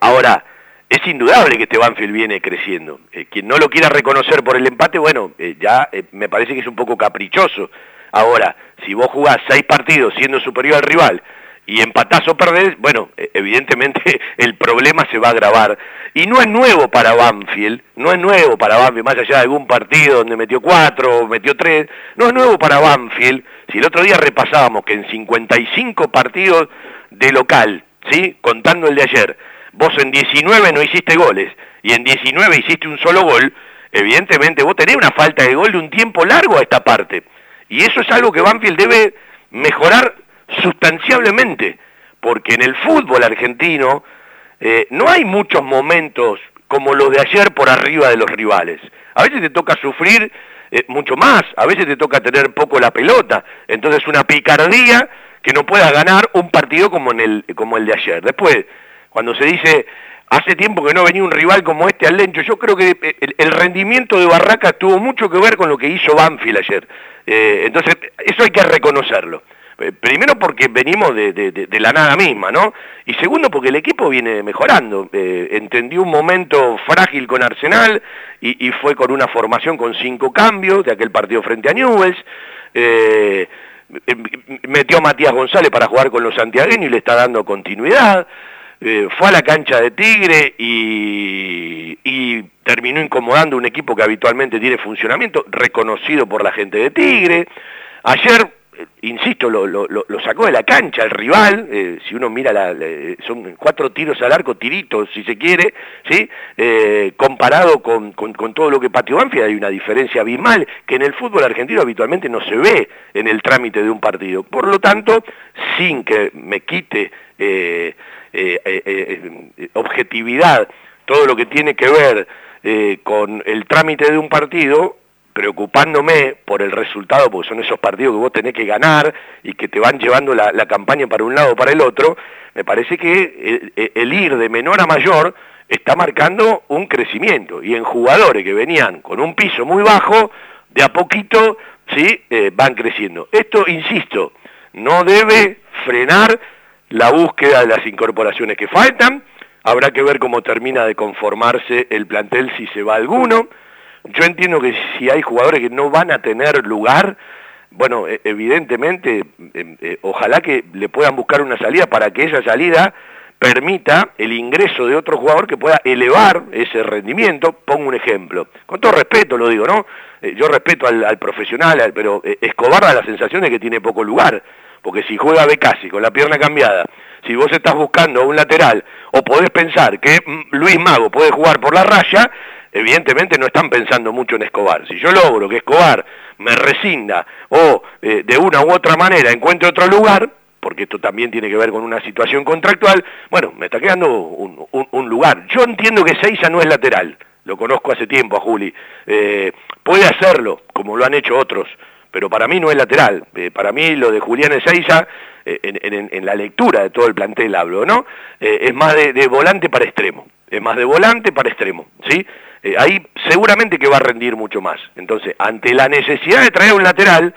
S4: Ahora, es indudable que este Banfield viene creciendo. Quien no lo quiera reconocer por el empate, bueno, ya me parece que es un poco caprichoso. Ahora, si vos jugás seis partidos siendo superior al rival y empatás o perdés, bueno, eh, evidentemente el problema se va a agravar. Y no es nuevo para Banfield, no es nuevo para Banfield, más allá de algún partido donde metió cuatro o metió tres, no es nuevo para Banfield. Si el otro día repasábamos que en 55 partidos de local, ¿sí? Contando el de ayer, vos en 19 no hiciste goles y en 19 hiciste un solo gol, evidentemente vos tenés una falta de gol de un tiempo largo a esta parte. Y eso es algo que Banfield debe mejorar sustancialmente, porque en el fútbol argentino eh, no hay muchos momentos como los de ayer por arriba de los rivales. A veces te toca sufrir eh, mucho más, a veces te toca tener poco la pelota, entonces una picardía que no puedas ganar un partido como, en el, como el de ayer. Después, cuando se dice, hace tiempo que no venía un rival como este al Lencho, yo creo que eh, el, rendimiento de Barraca tuvo mucho que ver con lo que hizo Banfield ayer. Eh, entonces, eso hay que reconocerlo. Eh, Primero porque venimos de, de- la nada misma, ¿no? Y segundo porque el equipo viene mejorando. Eh, entendió un momento frágil con Arsenal y, fue con una formación con cinco cambios de aquel partido frente a Newells. Eh, eh, metió a Matías González para jugar con los santiagueños y le está dando continuidad. fue a la cancha de Tigre y, y terminó incomodando un equipo que habitualmente tiene funcionamiento, reconocido por la gente de Tigre. Ayer insisto, lo, lo, lo, sacó de la cancha el rival, eh, si uno mira, la, son cuatro tiros al arco, tiritos si se quiere, ¿sí? Eh, comparado con, con, con, todo lo que pateó Banfield hay una diferencia abismal que en el fútbol argentino habitualmente no se ve en el trámite de un partido. Por lo tanto, sin que me quite eh, objetividad todo lo que tiene que ver con el trámite de un partido, preocupándome por el resultado, porque son esos partidos que vos tenés que ganar y que te van llevando la, campaña para un lado o para el otro, me parece que el, ir de menor a mayor está marcando un crecimiento. Y en jugadores que venían con un piso muy bajo, de a poquito ¿sí? Eh, van creciendo. Esto, insisto, no debe frenar la búsqueda de las incorporaciones que faltan. Habrá que ver cómo termina de conformarse el plantel si se va alguno yo entiendo que si hay jugadores que no van a tener lugar, bueno, e, evidentemente, em, eh, ojalá que le puedan buscar una salida para que esa salida permita el ingreso de otro jugador que pueda elevar ese rendimiento. Pongo un ejemplo, con todo respeto lo digo, ¿no? Eh, yo respeto al, profesional, pero eh, Escobar da la sensación de que tiene poco lugar, porque si juega Becasi con la pierna cambiada, si vos estás buscando un lateral, o podés pensar que mm, Luis Mago puede jugar por la raya, evidentemente no están pensando mucho en Escobar. Si yo logro que Escobar me rescinda o eh, de una u otra manera encuentre otro lugar, porque esto también tiene que ver con una situación contractual, bueno, me está quedando un, lugar. Yo entiendo que Seiza no es lateral, lo conozco hace tiempo a Juli, eh, puede hacerlo, como lo han hecho otros, pero para mí no es lateral. Eh, para mí lo de Julián Ezeiza, en, la lectura de todo el plantel hablo, ¿no? es más de, volante para extremo, es más de volante para extremo, ¿sí? Eh, ahí seguramente que va a rendir mucho más. Entonces, ante la necesidad de traer un lateral,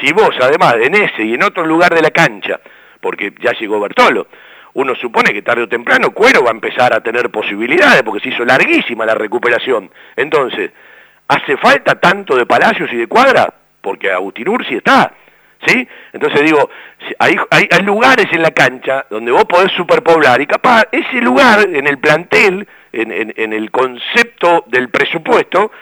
S4: si vos además en ese y en otro lugar de la cancha, porque ya llegó Bertolo, uno supone que tarde o temprano Cuero va a empezar a tener posibilidades, porque se hizo larguísima la recuperación. Entonces, ¿hace falta tanto de Palacios y de Cuadra? Porque Agustín Ursi está. ¿Sí? Entonces digo, hay, hay, lugares en la cancha donde vos podés superpoblar y capaz ese lugar en el plantel en, el concepto del presupuesto,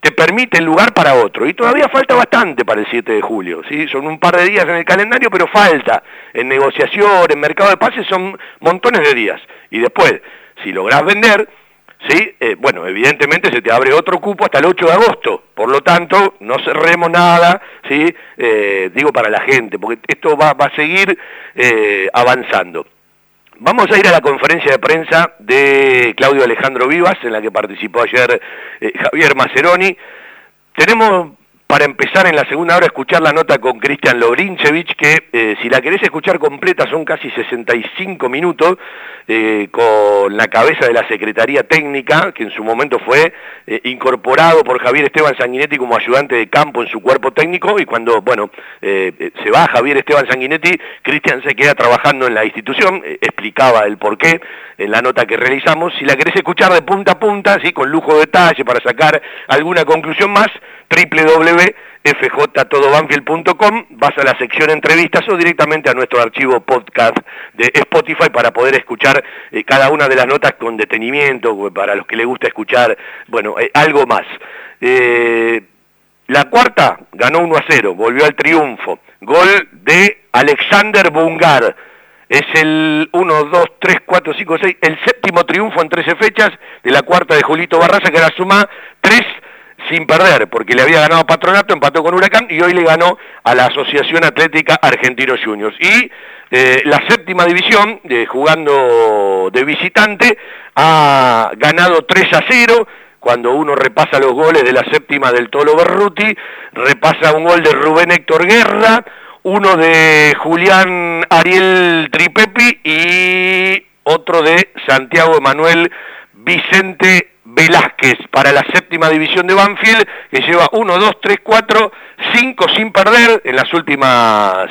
S4: te permite el lugar para otro. Y todavía falta bastante para el 7 de julio. ¿sí? Son un par de días en el calendario, pero falta. En negociación, en mercado de pases, son montones de días. Y después, si lográs vender, ¿sí? Eh, bueno, evidentemente se te abre otro cupo hasta el 8 de agosto. Por lo tanto, no cerremos nada, ¿sí? Eh, digo para la gente, porque esto va, a seguir eh, avanzando. Vamos a ir a la conferencia de prensa de Claudio Alejandro Vivas, en la que participó ayer Javier Maceroni. Tenemos para empezar en la segunda hora escuchar la nota con Cristian Lobrinchevich, que eh, si la querés escuchar completa son casi 65 minutos, eh, con la cabeza de la Secretaría Técnica, que en su momento fue eh, incorporado por Javier Esteban Sanguinetti como ayudante de campo en su cuerpo técnico, y cuando, bueno, se va Javier Esteban Sanguinetti, Cristian se queda trabajando en la institución, explicaba el porqué en la nota que realizamos. Si la querés escuchar de punta a punta, así con lujo de detalle para sacar alguna conclusión más, www.fjtodobanfield.com, vas a la sección entrevistas o directamente a nuestro archivo podcast de Spotify para poder escuchar eh, cada una de las notas con detenimiento, para los que les gusta escuchar, bueno, eh, algo más. Eh, la cuarta ganó 1 a 0, volvió al triunfo. Gol de Alexander Bungar. Es el 1, 2, 3, 4, 5, 6, el séptimo triunfo en 13 fechas de la cuarta de Julito Barraza, que era suma 3 sin perder, porque le había ganado a Patronato, empató con Huracán y hoy le ganó a la Asociación Atlética Argentinos Juniors. Y eh, la séptima división, jugando de visitante, ha ganado 3 a 0. Cuando uno repasa los goles de la séptima del Tolo Berruti, repasa un gol de Rubén Héctor Guerra, uno de Julián Ariel Tripepi y otro de Santiago Emanuel Vicente Velázquez para la séptima división de Banfield, que lleva 1, 2, 3, 4, 5 sin perder en las últimas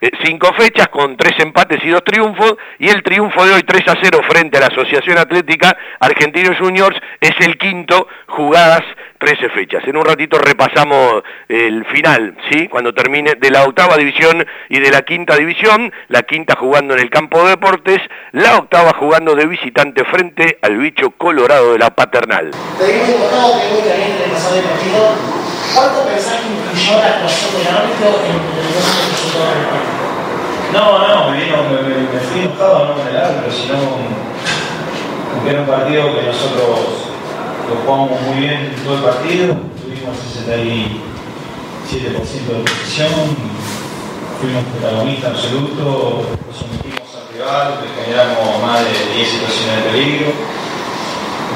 S4: eh, cinco fechas con tres empates y dos triunfos y el triunfo de hoy 3 a 0 frente a la Asociación Atlética Argentinos Juniors es el quinto jugadas 13 fechas. En un ratito repasamos el final, ¿sí? Cuando termine de la octava división y de la quinta división, la quinta jugando en el campo de deportes, la octava jugando de visitante frente al bicho colorado de la paternal.
S14: ¿Cuánto pensás que influyó la actuación del árbitro en el resultado del partido?
S15: No, no, me, vino, me, me, me fui enojado no con el árbitro, sino con, era un partido que nosotros lo jugamos muy bien todo el partido, tuvimos el 67% de posición, fuimos protagonistas absolutos, sometimos al rival, generamos más de 10 situaciones de peligro.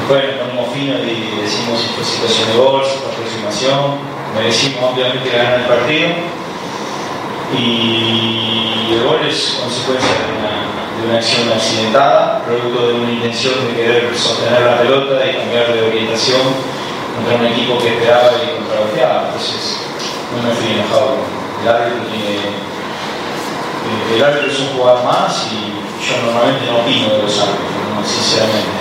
S15: Nos ponemos finos y decimos si fue situación de gol, si fue aproximación, merecimos obviamente ganar el partido y el gol es consecuencia de una, de una acción accidentada, producto de una intención de querer sostener la pelota y cambiar de orientación contra un equipo que esperaba y contragolpeaba. Entonces, no me fui enojado. El árbitro tiene. eh, El árbitro es un jugador más y yo normalmente no opino de los árbitros, sinceramente.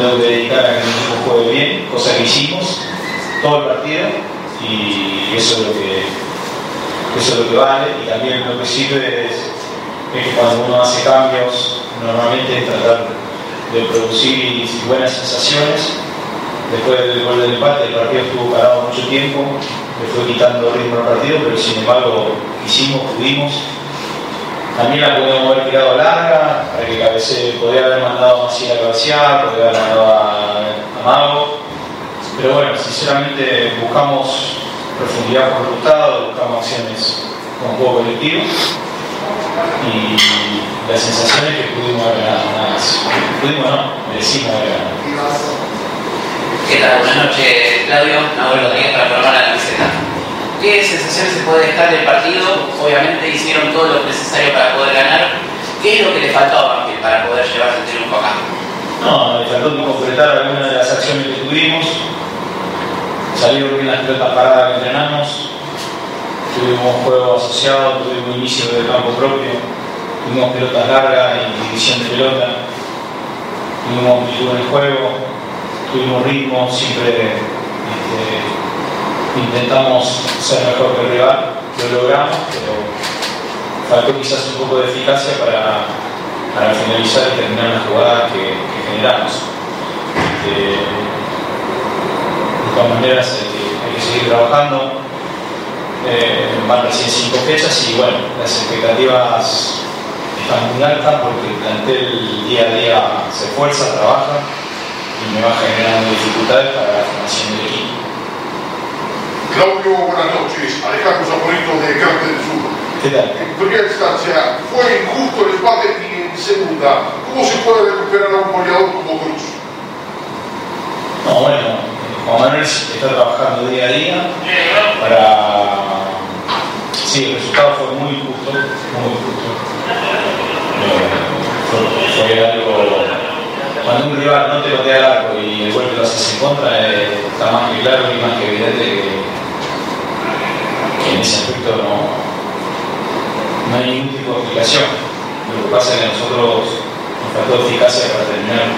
S15: No. Yo me tengo que dedicar a que mi equipo juegue bien, cosa que hicimos todo el partido y eso es lo que eso es lo que vale y también lo que sirve es, es que cuando uno hace cambios normalmente es tratar de producir buenas sensaciones después del gol del empate el partido estuvo parado mucho tiempo le fue quitando ritmo al partido pero sin embargo hicimos, pudimos también la podíamos haber tirado larga para que cabece, podría haber mandado a Maciel a cabecear, podría haber mandado a, Mago pero bueno, sinceramente buscamos profundidad por resultado, buscamos acciones con juego colectivo y la sensación es que pudimos haber ganado nada más. Pudimos no, merecimos haber ganado.
S16: ¿Qué tal? Buenas noches, Claudio. Abuelo Rodríguez para formar la camiseta. ¿Qué sensación se puede dejar del partido? Obviamente hicieron todo lo necesario para poder ganar. ¿Qué es lo que le faltó para poder llevarse el triunfo acá?
S15: No, le faltó completar algunas de las acciones que tuvimos. Salieron bien las pelotas paradas que entrenamos. Tuvimos juego asociado, tuvimos inicio del campo propio. Tuvimos pelotas largas y división de pelota. Tuvimos amplitud en el juego. Tuvimos ritmo, siempre este, intentamos ser mejor que el rival. Lo logramos, pero faltó quizás un poco de eficacia para, para finalizar y terminar las jugadas que, generamos. Este, de todas maneras hay que, seguir trabajando. Eh, van recién cinco fechas y bueno, las expectativas están muy altas porque el plantel día a día se esfuerza, trabaja y me va generando dificultades para la formación equipo.
S17: Claudio, buenas noches. Alejandro Zaporito de Carte del Sur.
S15: ¿Qué tal?
S17: En primera instancia, fue injusto el empate y en segunda, ¿cómo se puede recuperar a un goleador como Cruz?
S15: No, bueno, Juan Manuel está trabajando día a día para... Sí, el resultado fue muy justo, muy justo. Eh, fue, fue algo... Cuando un rival no te patea el arco y el gol te lo haces en contra, eh, está más que claro y más que evidente que, en ese aspecto no, no hay ningún tipo de explicación. Lo que pasa es que nosotros nos faltó eficacia para terminar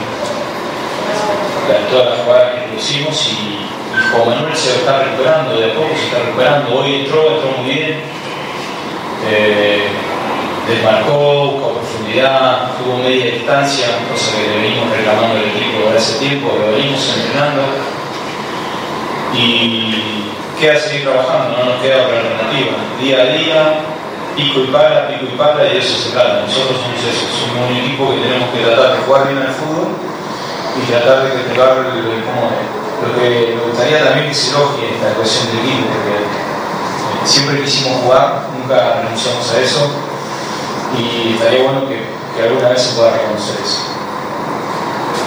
S15: todas las jugadas que pusimos y, y Juan Manuel se está recuperando, de a poco se está recuperando. Hoy entró, entró muy bien, eh, desmarcó, tuvo media distancia, cosa que le venimos reclamando al equipo desde hace tiempo, lo venimos entrenando y queda seguir trabajando, no nos queda otra alternativa. Día a día, pico y pala, pico y pala y de eso se trata. Nosotros somos eso, somos un equipo que tenemos que tratar de jugar bien al fútbol y tratar de que el rival lo incomode. Lo que me gustaría también que se elogie esta cohesión del equipo, porque eh, siempre quisimos jugar, nunca renunciamos a eso y estaría bueno que, que alguna vez se pueda reconocer eso.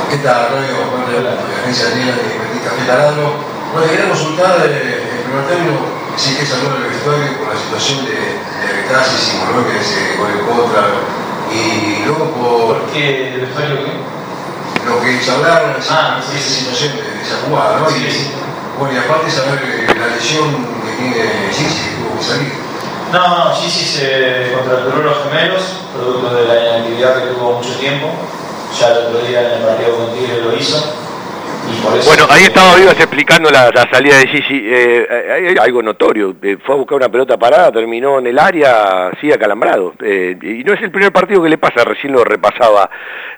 S18: ¿Qué tal, Rodrigo? Juan de la agencia de Petit Café Tarango. Bueno, quería consultar eh, en primer término si que salió el vestuario por la situación de, de y Morón que se con el contra. Y luego por.
S15: ¿Por qué el vestuario qué?
S18: Lo que se hablaron, esa,
S15: Ah,
S18: esa situación de, esa jugada, ¿no?
S15: Sí,
S18: y,
S15: sí.
S18: Bueno, y aparte saber eh, la lesión que tiene Sisi, que tuvo que salir.
S15: No, no, sí se contracturó los gemelos, producto de la inactividad que tuvo mucho tiempo. Ya el otro día en el partido con Tigre lo hizo.
S4: Bueno, ahí estaba Vivas explicando la, la salida de Gigi. Eh, hay, hay algo notorio. Eh, fue a buscar una pelota parada, terminó en el área, así acalambrado. Eh, y no es el primer partido que le pasa, recién lo repasaba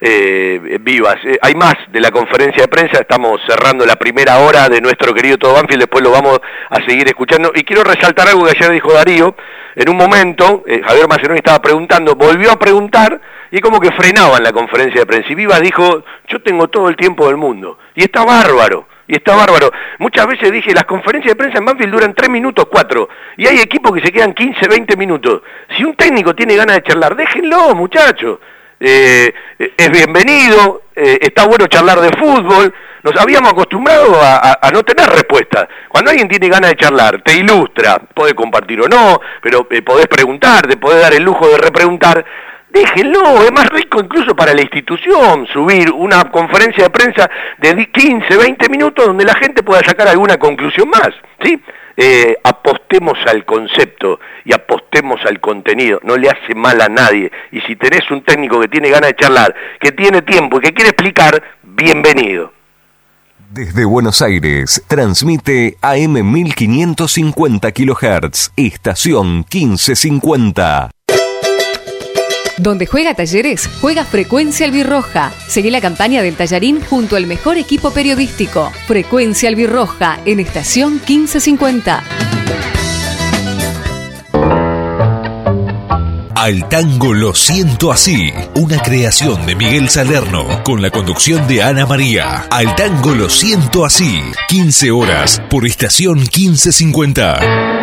S4: eh, Vivas. Eh, hay más de la conferencia de prensa, estamos cerrando la primera hora de nuestro querido Todo Banfield, después lo vamos a seguir escuchando. Y quiero resaltar algo que ayer dijo Darío. En un momento, eh, Javier Maceroni estaba preguntando, volvió a preguntar y como que frenaba en la conferencia de prensa. Y Vivas dijo, yo tengo todo el tiempo del mundo. Y está bárbaro. Y está bárbaro. Muchas veces dije, las conferencias de prensa en Banfield duran 3 minutos, 4. Y hay equipos que se quedan 15, 20 minutos. Si un técnico tiene ganas de charlar, déjenlo, muchachos. Eh, eh, es bienvenido, eh, está bueno charlar de fútbol. Nos habíamos acostumbrado a, no tener respuesta. Cuando alguien tiene ganas de charlar, te ilustra, puede compartir o no, pero eh, podés preguntar, te podés dar el lujo de repreguntar. Déjenlo, es más rico incluso para la institución subir una conferencia de prensa de di- 15, 20 minutos donde la gente pueda sacar alguna conclusión más, ¿sí? Eh, apostemos al concepto y apostemos al contenido, no le hace mal a nadie. Y si tenés un técnico que tiene ganas de charlar, que tiene tiempo y que quiere explicar, bienvenido.
S2: Desde Buenos Aires, transmite AM 1550 kHz, estación 1550.
S1: Donde juega Talleres, juega Frecuencia Albirroja. Seguí la campaña del Tallarín junto al mejor equipo periodístico. Frecuencia Albirroja en estación 1550.
S11: Al tango lo siento así, una creación de Miguel Salerno con la conducción de Ana María. Al tango lo siento así, 15 horas por estación 1550.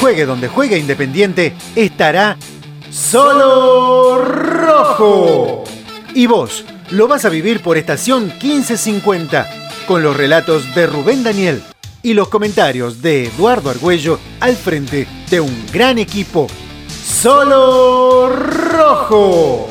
S19: Juegue donde juegue Independiente, estará solo rojo. Y vos lo vas a vivir por estación 1550, con los relatos de Rubén Daniel y los comentarios de Eduardo Argüello al frente de un gran equipo. Solo rojo.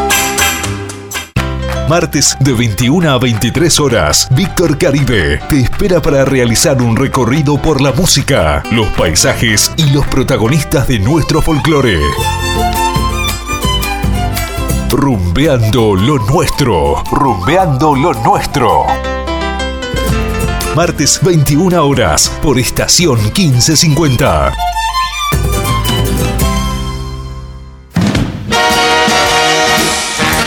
S11: Martes de 21 a 23 horas, Víctor Caribe te espera para realizar un recorrido por la música, los paisajes y los protagonistas de nuestro folclore. Rumbeando lo nuestro. Rumbeando lo nuestro. Martes 21 horas por estación 1550.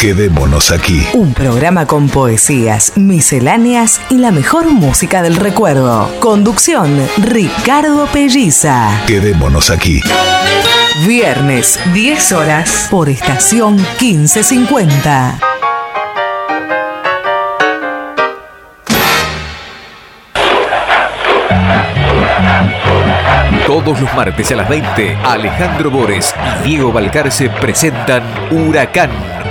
S11: Quedémonos aquí.
S20: Un programa con poesías, misceláneas y la mejor música del recuerdo. Conducción, Ricardo Pelliza.
S11: Quedémonos aquí.
S20: Viernes, 10 horas, por estación 1550.
S2: Todos los martes a las 20, Alejandro Bores y Diego Balcarce presentan Huracán,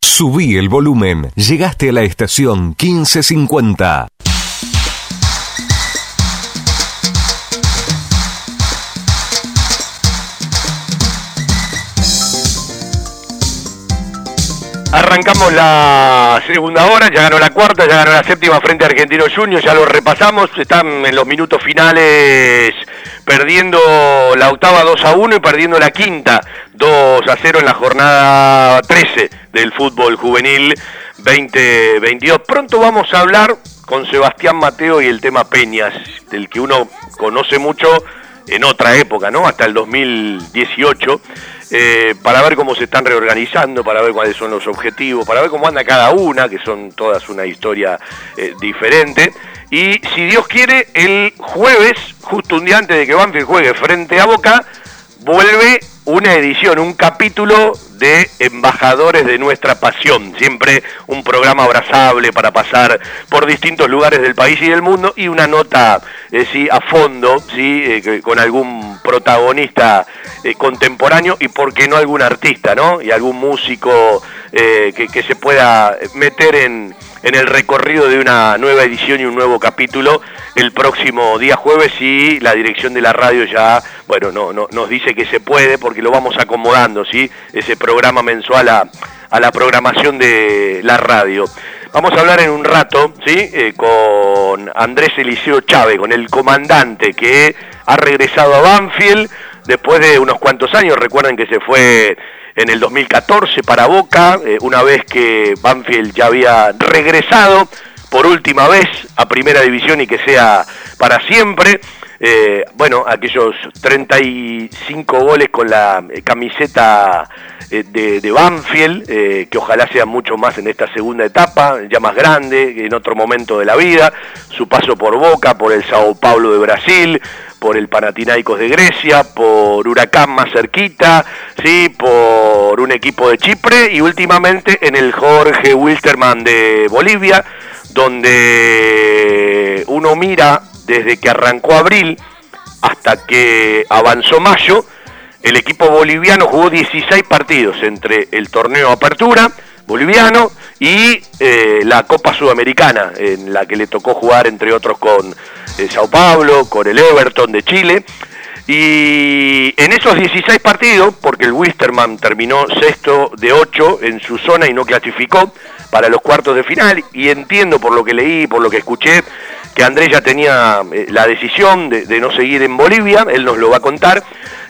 S11: Subí el volumen. Llegaste a la estación 1550.
S4: Arrancamos la segunda hora, ya ganó la cuarta, ya ganó la séptima frente a Argentino Junior, ya lo repasamos, están en los minutos finales perdiendo la octava 2 a 1 y perdiendo la quinta 2 a 0 en la jornada 13 del fútbol juvenil 2022. Pronto vamos a hablar con Sebastián Mateo y el tema Peñas, del que uno conoce mucho en otra época, ¿no? Hasta el 2018. Eh, para ver cómo se están reorganizando, para ver cuáles son los objetivos, para ver cómo anda cada una, que son todas una historia eh, diferente. Y si Dios quiere, el jueves, justo un día antes de que Banfield juegue frente a Boca, vuelve una edición, un capítulo de Embajadores de Nuestra Pasión. Siempre un programa abrazable para pasar por distintos lugares del país y del mundo y una nota eh, sí, a fondo, sí, eh, con algún protagonista eh, contemporáneo y por qué no algún artista, ¿no? Y algún músico que, que se pueda meter en en el recorrido de una nueva edición y un nuevo capítulo el próximo día jueves y la dirección de la radio ya, bueno, no, no, nos dice que se puede porque lo vamos acomodando, ¿sí? Ese programa mensual a, la programación de la radio. Vamos a hablar en un rato, ¿sí? Eh, con Andrés Eliseo Chávez, con el comandante que ha regresado a Banfield después de unos cuantos años. Recuerden que se fue en el 2014 para Boca, eh, una vez que Banfield ya había regresado por última vez a Primera División y que sea para siempre. Eh, bueno, aquellos 35 goles con la eh, camiseta de, Banfield, que ojalá sea mucho más en esta segunda etapa, ya más grande, en otro momento de la vida, su paso por Boca, por el Sao Paulo de Brasil, por el Panathinaikos de Grecia, por Huracán más cerquita, sí, por un equipo de Chipre y últimamente en el Jorge Wilstermann de Bolivia, donde uno mira desde que arrancó abril hasta que avanzó mayo, el equipo boliviano jugó 16 partidos entre el torneo Apertura boliviano y eh, la Copa Sudamericana, en la que le tocó jugar entre otros con Sao Paulo, con el Everton de Chile. Y en esos 16 partidos, porque el Wisterman terminó sexto de 8 en su zona y no clasificó para los cuartos de final, y entiendo por lo que leí, por lo que escuché, que Andrés ya tenía eh, la decisión de, no seguir en Bolivia, él nos lo va a contar,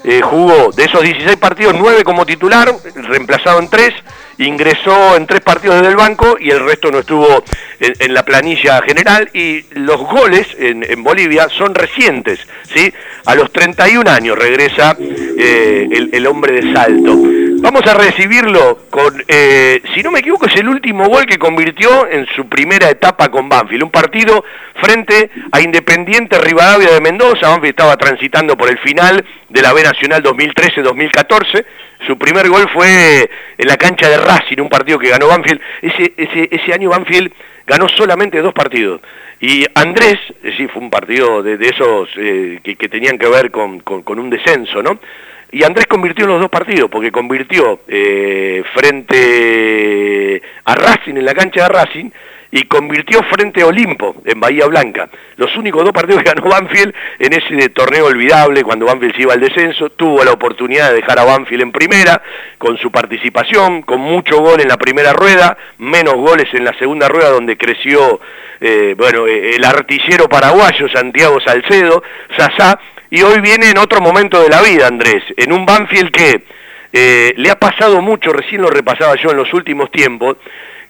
S4: eh, jugó de esos 16 partidos 9 como titular, reemplazado en 3, ingresó en tres partidos desde el banco y el resto no estuvo en, la planilla general y los goles en, Bolivia son recientes, ¿sí? A los 31 años regresa eh, el, hombre de salto. Vamos a recibirlo con, eh, si no me equivoco, es el último gol que convirtió en su primera etapa con Banfield. Un partido frente a Independiente Rivadavia de Mendoza. Banfield estaba transitando por el final de la B Nacional 2013-2014 su primer gol fue en la cancha de Racing, un partido que ganó Banfield. Ese, ese, ese año Banfield ganó solamente dos partidos. Y Andrés, sí, fue un partido de, esos eh, que, tenían que ver con, un descenso, ¿no? Y Andrés convirtió en los dos partidos, porque convirtió eh, frente a Racing, en la cancha de Racing, y convirtió frente a Olimpo en Bahía Blanca. Los únicos dos partidos que ganó Banfield en ese torneo olvidable cuando Banfield se iba al descenso, tuvo la oportunidad de dejar a Banfield en primera con su participación, con mucho gol en la primera rueda, menos goles en la segunda rueda donde creció eh, bueno, eh, el artillero paraguayo Santiago Salcedo, Sasá, y hoy viene en otro momento de la vida, Andrés, en un Banfield que eh, le ha pasado mucho, recién lo repasaba yo en los últimos tiempos,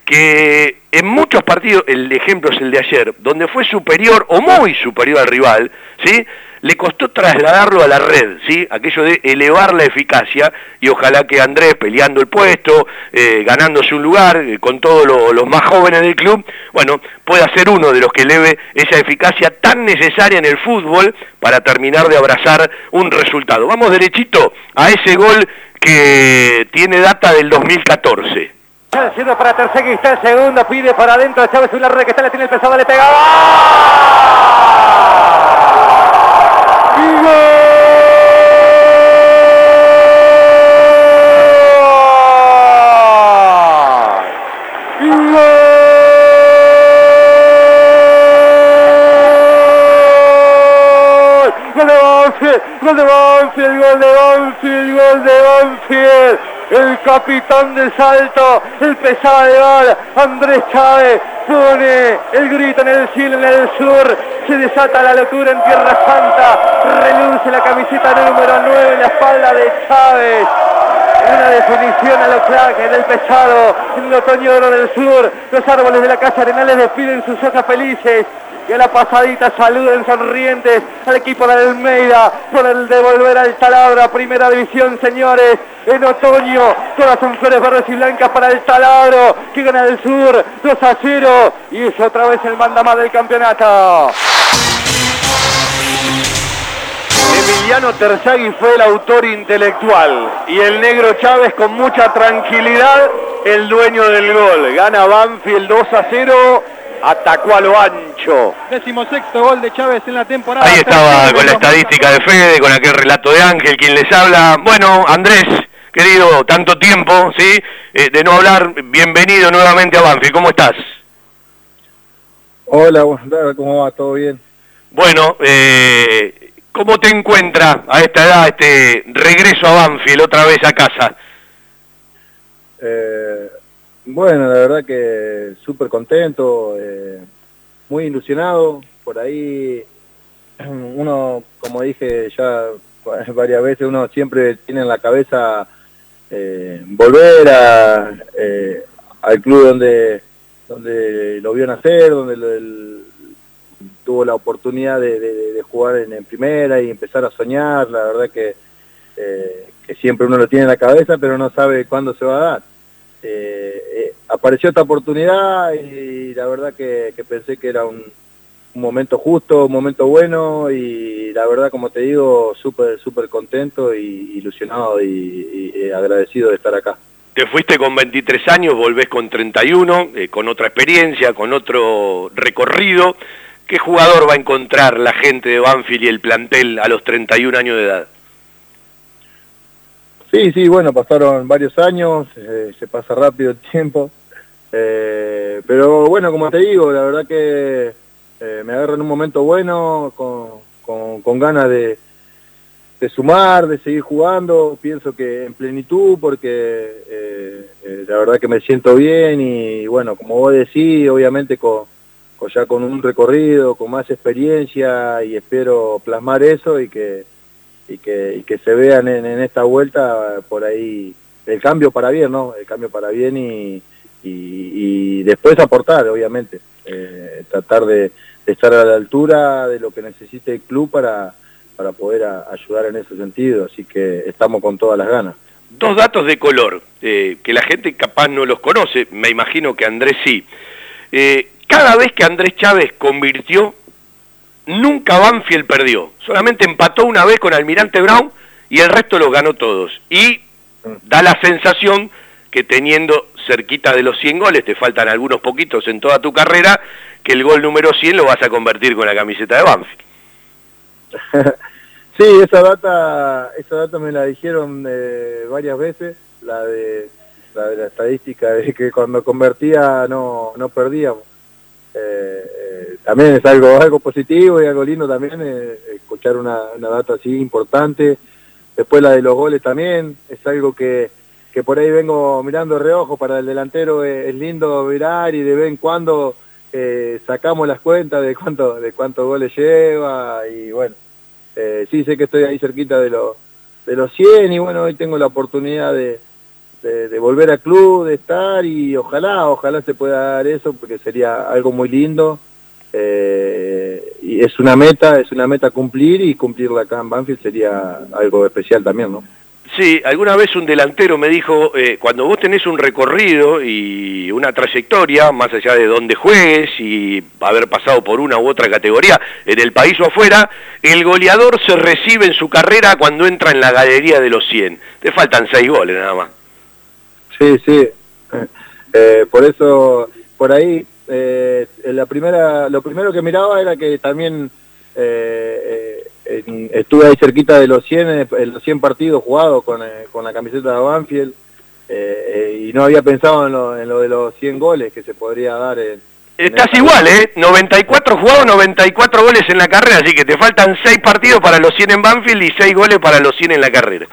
S4: que en muchos partidos, el ejemplo es el de ayer, donde fue superior o muy superior al rival, ¿sí? Le costó trasladarlo a la red, ¿sí? aquello de elevar la eficacia y ojalá que Andrés peleando el puesto, eh, ganándose un lugar eh, con todos los más jóvenes del club, bueno, pueda ser uno de los que eleve esa eficacia tan necesaria en el fútbol para terminar de abrazar un resultado. Vamos derechito a ese gol que tiene data del 2014.
S10: Haciendo para Tercegui, segundo, pide para adentro, Chávez una red que está, le tiene pesado, le pega. Gol de Banfield, gol de Banfield, gol de Banfield. El capitán de salto, el pesado de bala, Andrés Chávez, pone el grito en el cielo, en el sur, se desata la locura en Tierra Santa, reluce la camiseta número 9 en la espalda de Chávez. Una definición a los claques del pesado en el otoño oro del sur. Los árboles de la casa Arenales despiden sus hojas felices y a la pasadita saluden sonrientes al equipo de Almeida por el devolver al Taladro primera división señores. En otoño todas son flores verdes y blancas para el Taladro que gana el sur 2 a 0 y es otra vez el mandamás del campeonato. Emiliano Terzagui fue el autor intelectual y el negro Chávez con mucha tranquilidad el dueño del gol. Gana Banfield 2 a 0 atacó a lo ancho.
S21: Décimo sexto gol de Chávez en la temporada.
S4: Ahí estaba con la estadística de Fede, con aquel relato de Ángel, quien les habla. Bueno, Andrés, querido, tanto tiempo, ¿sí? Eh, de no hablar, bienvenido nuevamente a Banfield, ¿cómo estás?
S21: Hola, ¿cómo va? ¿Todo bien?
S4: Bueno, eh, ¿cómo te encuentras a esta edad, este regreso a Banfield, otra vez a casa?
S21: Eh, bueno, la verdad que súper contento, eh, muy ilusionado. Por ahí uno, como dije ya varias veces, uno siempre tiene en la cabeza eh, volver eh, al club donde, donde lo vio nacer, donde tuvo la oportunidad de, jugar en, primera y empezar a soñar. La verdad que siempre uno lo tiene en la cabeza, pero no sabe cuándo se va a dar. Eh, eh, apareció esta oportunidad y la verdad que, pensé que era un, momento justo, un momento bueno y la verdad, como te digo, súper súper contento y ilusionado y, agradecido de estar acá.
S4: Te fuiste con 23 años, volvés con 31, eh, con otra experiencia, con otro recorrido. ¿Qué jugador va a encontrar la gente de Banfield y el plantel a los 31 años de edad?
S21: Sí, sí, bueno, pasaron varios años, eh, se pasa rápido el tiempo, eh, pero bueno, como te digo, la verdad que eh, me agarro en un momento bueno, con, con, ganas de, de, sumar, de seguir jugando, pienso que en plenitud, porque la verdad que me siento bien y bueno, como vos decís, obviamente con, con ya con un recorrido, con más experiencia y espero plasmar eso y que y que, que se vean en, esta vuelta por ahí el cambio para bien, ¿no? El cambio para bien y, y, después aportar, obviamente, eh, tratar de, estar a la altura de lo que necesite el club para, para poder ayudar en ese sentido, así que estamos con todas las ganas.
S4: Dos datos de color, eh, que la gente capaz no los conoce, me imagino que Andrés sí. Eh, cada vez que Andrés Chávez convirtió, nunca Banfield perdió. Solamente empató una vez con Almirante Brown y el resto los ganó todos. Y da la sensación que teniendo cerquita de los 100 goles, te faltan algunos poquitos en toda tu carrera, que el gol número 100 lo vas a convertir con la camiseta de Banfield.
S21: sí, esa data, esa data me la dijeron eh, varias veces, la de, la de la estadística de que cuando convertía no, no perdíamos. Eh, eh, también es algo algo positivo y algo lindo también eh, escuchar una, una data así importante. Después la de los goles también, es algo que, que por ahí vengo mirando reojo para el delantero, eh, es lindo mirar y de vez en cuando sacamos las cuentas de cuánto de cuántos goles lleva y bueno, sí sé que estoy ahí cerquita de, los de los 100 y bueno, hoy tengo la oportunidad de, de, volver al club, de estar y ojalá, ojalá se pueda dar eso porque sería algo muy lindo. Eh, y es una meta, es una meta cumplir y cumplirla acá en Banfield sería algo especial también, ¿no?
S4: Sí, alguna vez un delantero me dijo, eh, cuando vos tenés un recorrido y una trayectoria, más allá de dónde juegues y haber pasado por una u otra categoría, en el país o afuera, el goleador se recibe en su carrera cuando entra en la galería de los 100. Te faltan seis goles nada más.
S21: Sí, sí. Eh, por eso, por ahí, eh, la primera, lo primero que miraba era que también eh, eh, estuve ahí cerquita de los 100, eh, en los 100 partidos jugados con, eh, con la camiseta de Banfield y no había pensado en lo, en lo de los 100 goles que se podría dar en,
S4: Estás igual, ¿eh? 94 jugados, 94 goles en la carrera, así que te faltan 6 partidos para los 100 en Banfield y 6 goles para los 100 en la carrera.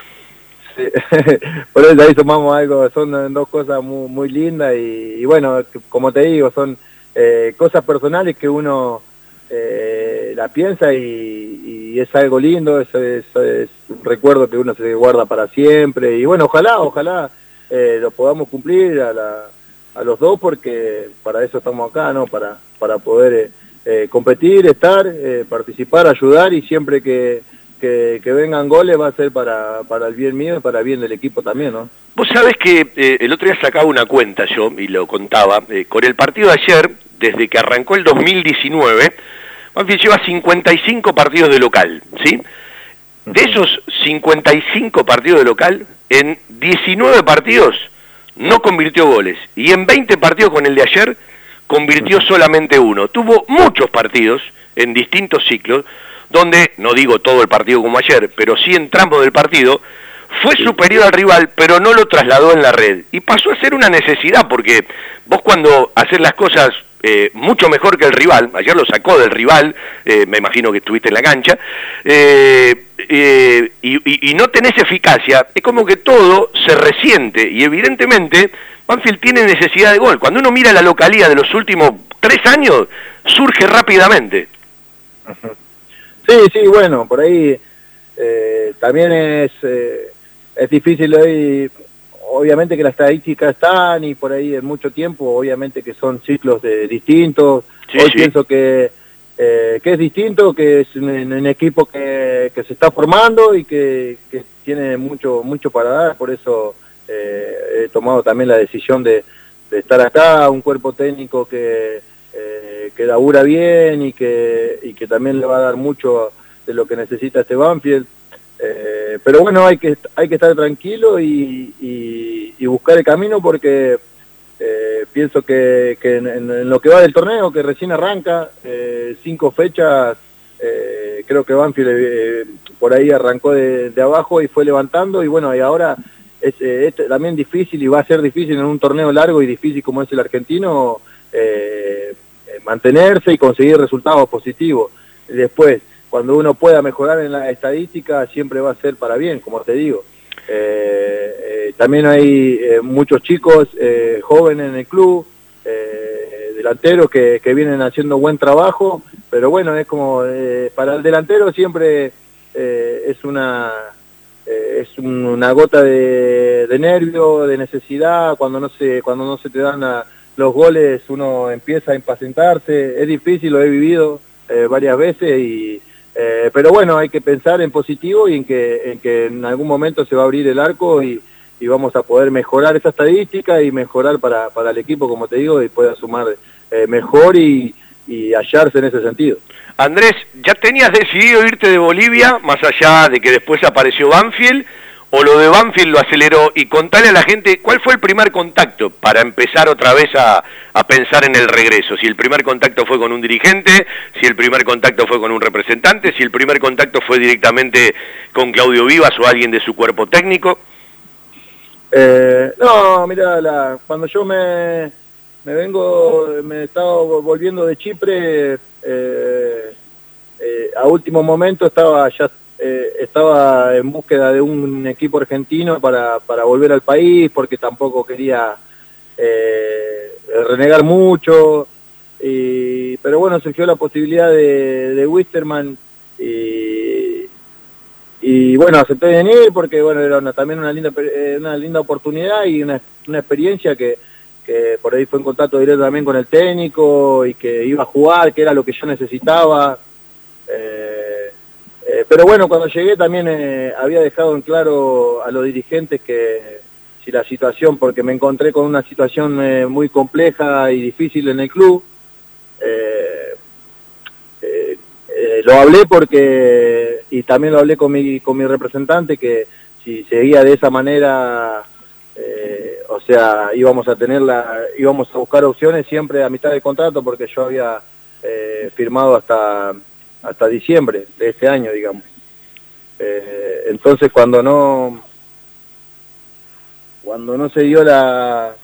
S21: por eso ahí sumamos algo, son dos cosas muy, muy lindas y, bueno, como te digo, son eh, cosas personales que uno eh, la piensa y, es algo lindo, es, es, un recuerdo que uno se guarda para siempre y bueno, ojalá, ojalá eh, lo podamos cumplir a, a los dos porque para eso estamos acá, ¿no? Para, para poder competir, estar, participar, ayudar y siempre que, que, que vengan goles va a ser para, para el bien mío y para el bien del equipo también, ¿no?
S4: Vos sabés que eh, el otro día sacaba una cuenta yo, y lo contaba, eh, con el partido de ayer, desde que arrancó el 2019, Banfield lleva 55 partidos de local, ¿sí? De esos 55 partidos de local, en 19 partidos no convirtió goles, y en 20 partidos con el de ayer, convirtió solamente uno. Tuvo muchos partidos en distintos ciclos, donde, no digo todo el partido como ayer, pero sí en tramos del partido, fue superior al rival, pero no lo trasladó en la red. Y pasó a ser una necesidad, porque vos cuando haces las cosas eh, mucho mejor que el rival, ayer lo sacó del rival, eh, me imagino que estuviste en la cancha, eh, eh, y, y- y no tenés eficacia, es como que todo se resiente, y evidentemente Banfield tiene necesidad de gol. Cuando uno mira la localía de los últimos tres años, surge rápidamente.
S21: Sí, sí, bueno, por ahí eh, también es, eh, es difícil hoy, obviamente que las estadísticas están y por ahí en mucho tiempo, obviamente que son ciclos de, distintos.
S4: Sí,
S21: hoy
S4: sí.
S21: pienso que, eh, que es distinto, que es un, un equipo que, que se está formando y que, que tiene mucho, mucho para dar, por eso eh, he tomado también la decisión de, de estar acá, un cuerpo técnico que, eh, que labura bien y que, y que también le va a dar mucho de lo que necesita este Banfield. Eh, pero bueno, hay que, hay que estar tranquilo y, buscar el camino porque eh, pienso que, en, lo que va del torneo, que recién arranca, cinco fechas, creo que Banfield por ahí arrancó de, abajo y fue levantando y bueno, y ahora es, eh, es también difícil y va a ser difícil en un torneo largo y difícil como es el argentino mantenerse y conseguir resultados positivos. Después, cuando uno pueda mejorar en la estadística, siempre va a ser para bien, como te digo. Eh, eh, también hay eh, muchos chicos eh, jóvenes en el club, eh, delanteros que, que vienen haciendo buen trabajo, pero bueno, es como eh, para el delantero siempre eh, es una eh, es un- una gota de, de nervio, de necesidad, cuando no se cuando no se te dan la- los goles uno empieza a impacientarse, es difícil, lo he vivido eh, varias veces y eh, pero bueno, hay que pensar en positivo y en que, en que en algún momento se va a abrir el arco y, y vamos a poder mejorar esa estadística y mejorar para, para el equipo, como te digo, y pueda sumar eh, mejor y, y hallarse en ese sentido.
S4: Andrés, ¿ya tenías decidido irte de Bolivia, más allá de que después apareció Banfield, o lo de Banfield lo aceleró? Y contale a la gente, ¿cuál fue el primer contacto para empezar otra vez a, a pensar en el regreso? Si el primer contacto fue con un dirigente, si el primer contacto fue con un representante, si el primer contacto fue directamente con Claudio Vivas o alguien de su cuerpo técnico.
S21: Eh, no, mira, cuando yo me, me vengo, me estaba volviendo de Chipre, eh, eh, a último momento estaba ya eh, estaba en búsqueda de un equipo argentino para, para volver al país porque tampoco quería eh, renegar mucho. Pero bueno, surgió la posibilidad de, de Wisterman y, bueno, acepté venir porque bueno, era también una linda, eh, una linda oportunidad y una, una experiencia que, que por ahí fue en contacto directo también con el técnico y que iba a jugar, que era lo que yo necesitaba. Eh, pero bueno, cuando llegué también eh, había dejado en claro a los dirigentes que si la situación, porque me encontré con una situación eh, muy compleja y difícil en el club, lo hablé porque, y también lo hablé con mi, con mi representante, que si seguía de esa manera, o sea, íbamos a tener la, íbamos a buscar opciones siempre a mitad del contrato, porque yo había firmado hasta hasta diciembre de este año, digamos. Eh, entonces cuando no cuando no se dio la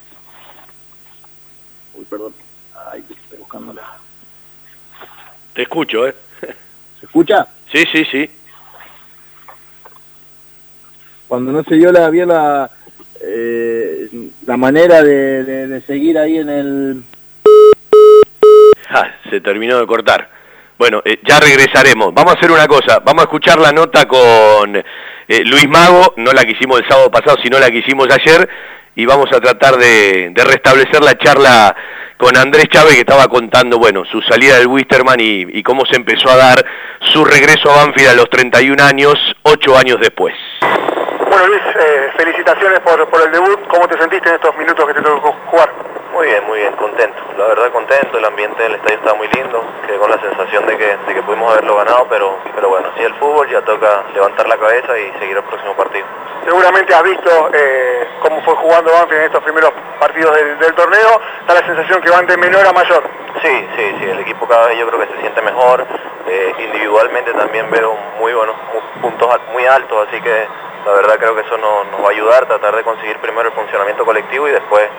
S21: uy perdón ay estoy buscando la
S4: Te escucho, ¿eh?
S21: ¿se escucha?
S4: Sí, sí, sí.
S21: cuando no se dio la bien la eh, la manera de, de- de seguir ahí en el
S4: Ah, se terminó de cortar. Bueno, eh, ya regresaremos. Vamos a hacer una cosa. Vamos a escuchar la nota con eh, Luis Mago, no la que hicimos el sábado pasado, sino la que hicimos ayer, y vamos a tratar de, de restablecer la charla con Andrés Chávez, que estaba contando, bueno, su salida del Wisterman y, cómo se empezó a dar su regreso a Banfield a los 31 años, 8 años después.
S6: Bueno Luis, eh, felicitaciones por, por el debut. ¿Cómo te sentiste en estos minutos que te tocó jugar?
S22: Muy bien, muy bien, contento. La verdad contento, el ambiente del estadio estaba muy lindo, quedé con la sensación de que, de que pudimos haberlo ganado, pero, pero bueno, sí el fútbol ya toca levantar la cabeza y seguir el próximo partido.
S6: Seguramente has visto eh, cómo fue jugando Banfield en estos primeros partidos del, del torneo. Da la sensación que van de menor a mayor.
S22: Sí, sí, sí, el equipo cada vez yo creo que se siente mejor, eh, individualmente también veo muy buenos puntos muy altos, así que la verdad creo que eso nos, nos va a ayudar, tratar de conseguir primero el funcionamiento colectivo y después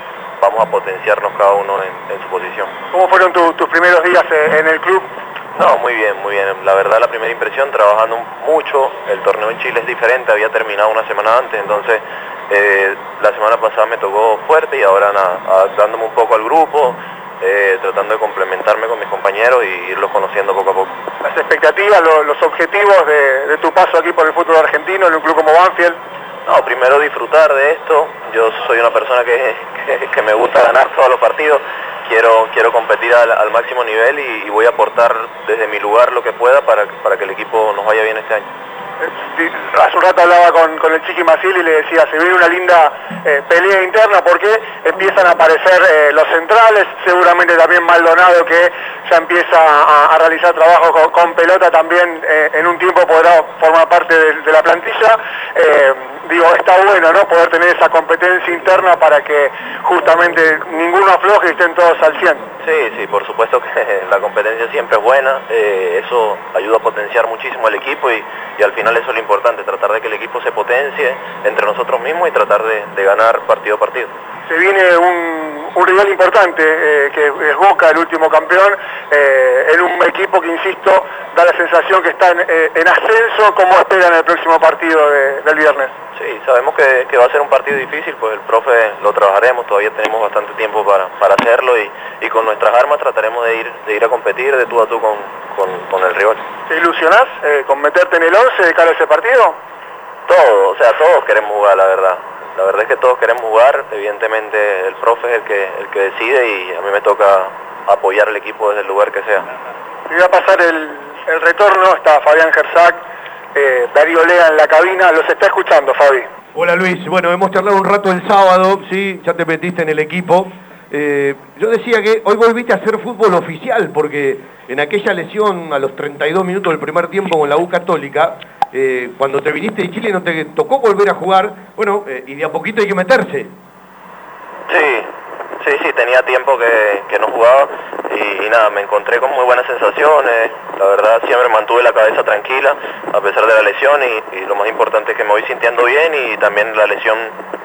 S22: vamos a potenciarnos cada uno en, en su posición.
S6: ¿Cómo fueron tu- tus primeros días eh, en el club?
S22: No, muy bien, muy bien. La verdad, la primera impresión, trabajando mucho. El torneo en Chile es diferente, había terminado una semana antes, entonces eh, la semana pasada me tocó fuerte y ahora nada, adaptándome un poco al grupo, eh, tratando de complementarme con mis compañeros y irlos conociendo poco a poco.
S6: Las expectativas, lo- los objetivos de, de tu paso aquí por el fútbol argentino en un club como Banfield.
S22: No, primero disfrutar de esto. Yo soy una persona que, que- que me gusta ganar todos los partidos. Quiero, quiero competir al, al máximo nivel y, y voy a aportar desde mi lugar lo que pueda para, para que el equipo nos vaya bien este año.
S6: Sí, Hace un rato hablaba con, el Chiqui Masil y le decía, se viene una linda eh, pelea interna porque empiezan a aparecer eh, los centrales, seguramente también Maldonado que ya empieza a, realizar trabajo con, pelota también eh, en un tiempo podrá formar parte de la plantilla. Digo, está bueno ¿no? poder tener esa competencia interna para que justamente ninguno afloje y estén todos al 100.
S22: Sí, sí, por supuesto que la competencia siempre es buena, eh, eso ayuda a potenciar muchísimo al equipo y, y al final eso es lo importante, tratar de que el equipo se potencie entre nosotros mismos y tratar de, de ganar partido a partido.
S6: Se viene un, un rival importante, eh, que es Boca, el último campeón, eh, en un equipo que, insisto, da la sensación que está en, eh, en ascenso. ¿Cómo esperan el próximo partido de- del viernes?
S22: Sí, sabemos que, que va a ser un partido difícil, pues el profe lo trabajaremos, todavía tenemos bastante tiempo para, para hacerlo y, y con nuestras armas trataremos de ir, de ir a competir de tú a tú con, con, con el rival.
S6: ¿Te ilusionás con meterte en el 11 de cara a ese partido?
S22: Todos, o sea, todos queremos jugar, la verdad. La verdad es que todos queremos jugar, evidentemente el profe es el que, el que decide y a mí me toca apoyar al equipo desde el lugar que sea.
S6: Te voy a pasar el, el retorno, está Fabián Gersac, eh, Darío Lea en la cabina, los está escuchando, Fabi.
S23: Hola Luis, bueno, hemos charlado un rato el sábado, sí, ya te metiste en el equipo. Eh, yo decía que hoy volviste a hacer fútbol oficial, porque en aquella lesión a los 32 minutos del primer tiempo con la U Católica, eh, cuando te viniste de Chile no te tocó volver a jugar, bueno, eh, y de a poquito hay que meterse.
S22: Sí, sí, sí, tenía tiempo que, que no jugaba. y, nada, me encontré con muy buenas sensaciones, la verdad siempre mantuve la cabeza tranquila a pesar de la lesión y, y lo más importante es que me voy sintiendo bien y también la lesión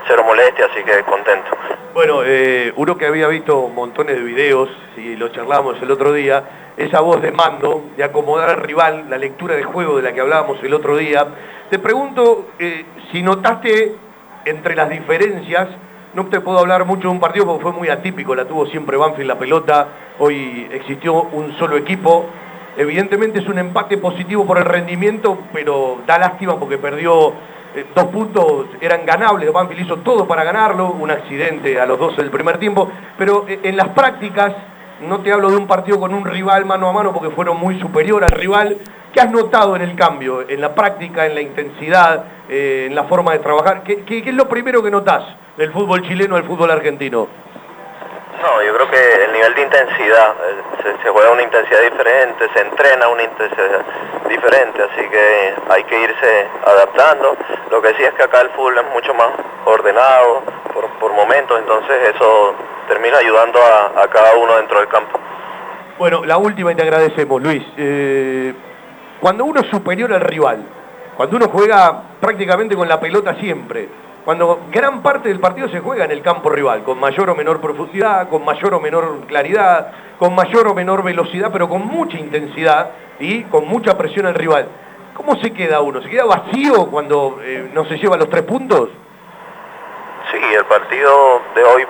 S22: cero molestia, así que contento.
S24: Bueno, eh, uno que había visto montones de videos y lo charlamos el otro día, esa voz de mando, de acomodar al rival, la lectura de juego de la que hablábamos el otro día. Te pregunto eh, si notaste entre las diferencias, no te puedo hablar mucho de un partido porque fue muy atípico, la tuvo siempre Banfield la pelota, hoy existió un solo equipo. Evidentemente es un empate positivo por el rendimiento, pero da lástima porque perdió eh, dos puntos, eran ganables, Banfield hizo todo para ganarlo, un accidente a los 12 del primer tiempo, pero eh, en las prácticas, no te hablo de un partido con un rival mano a mano porque fueron muy superior al rival, ¿qué has notado en el cambio, en la práctica, en la intensidad, eh, en la forma de trabajar? ¿Qué, qué- qué es lo primero que notás del fútbol chileno al fútbol argentino?
S22: No, yo creo que el nivel de intensidad, eh, se, se juega una intensidad diferente, se entrena una intensidad diferente, así que hay que irse adaptando. Lo que sí es que acá el fútbol es mucho más ordenado por, por momentos, entonces eso termina ayudando a, a cada uno dentro del campo.
S24: Bueno, la última y te agradecemos, Luis. Eh, cuando uno es superior al rival, cuando uno juega prácticamente con la pelota siempre, cuando gran parte del partido se juega en el campo rival, con mayor o menor profundidad, con mayor o menor claridad, con mayor o menor velocidad, pero con mucha intensidad y con mucha presión al rival. ¿Cómo se queda uno? ¿Se queda vacío cuando eh, no se lleva los tres puntos?
S22: Sí, el partido de hoy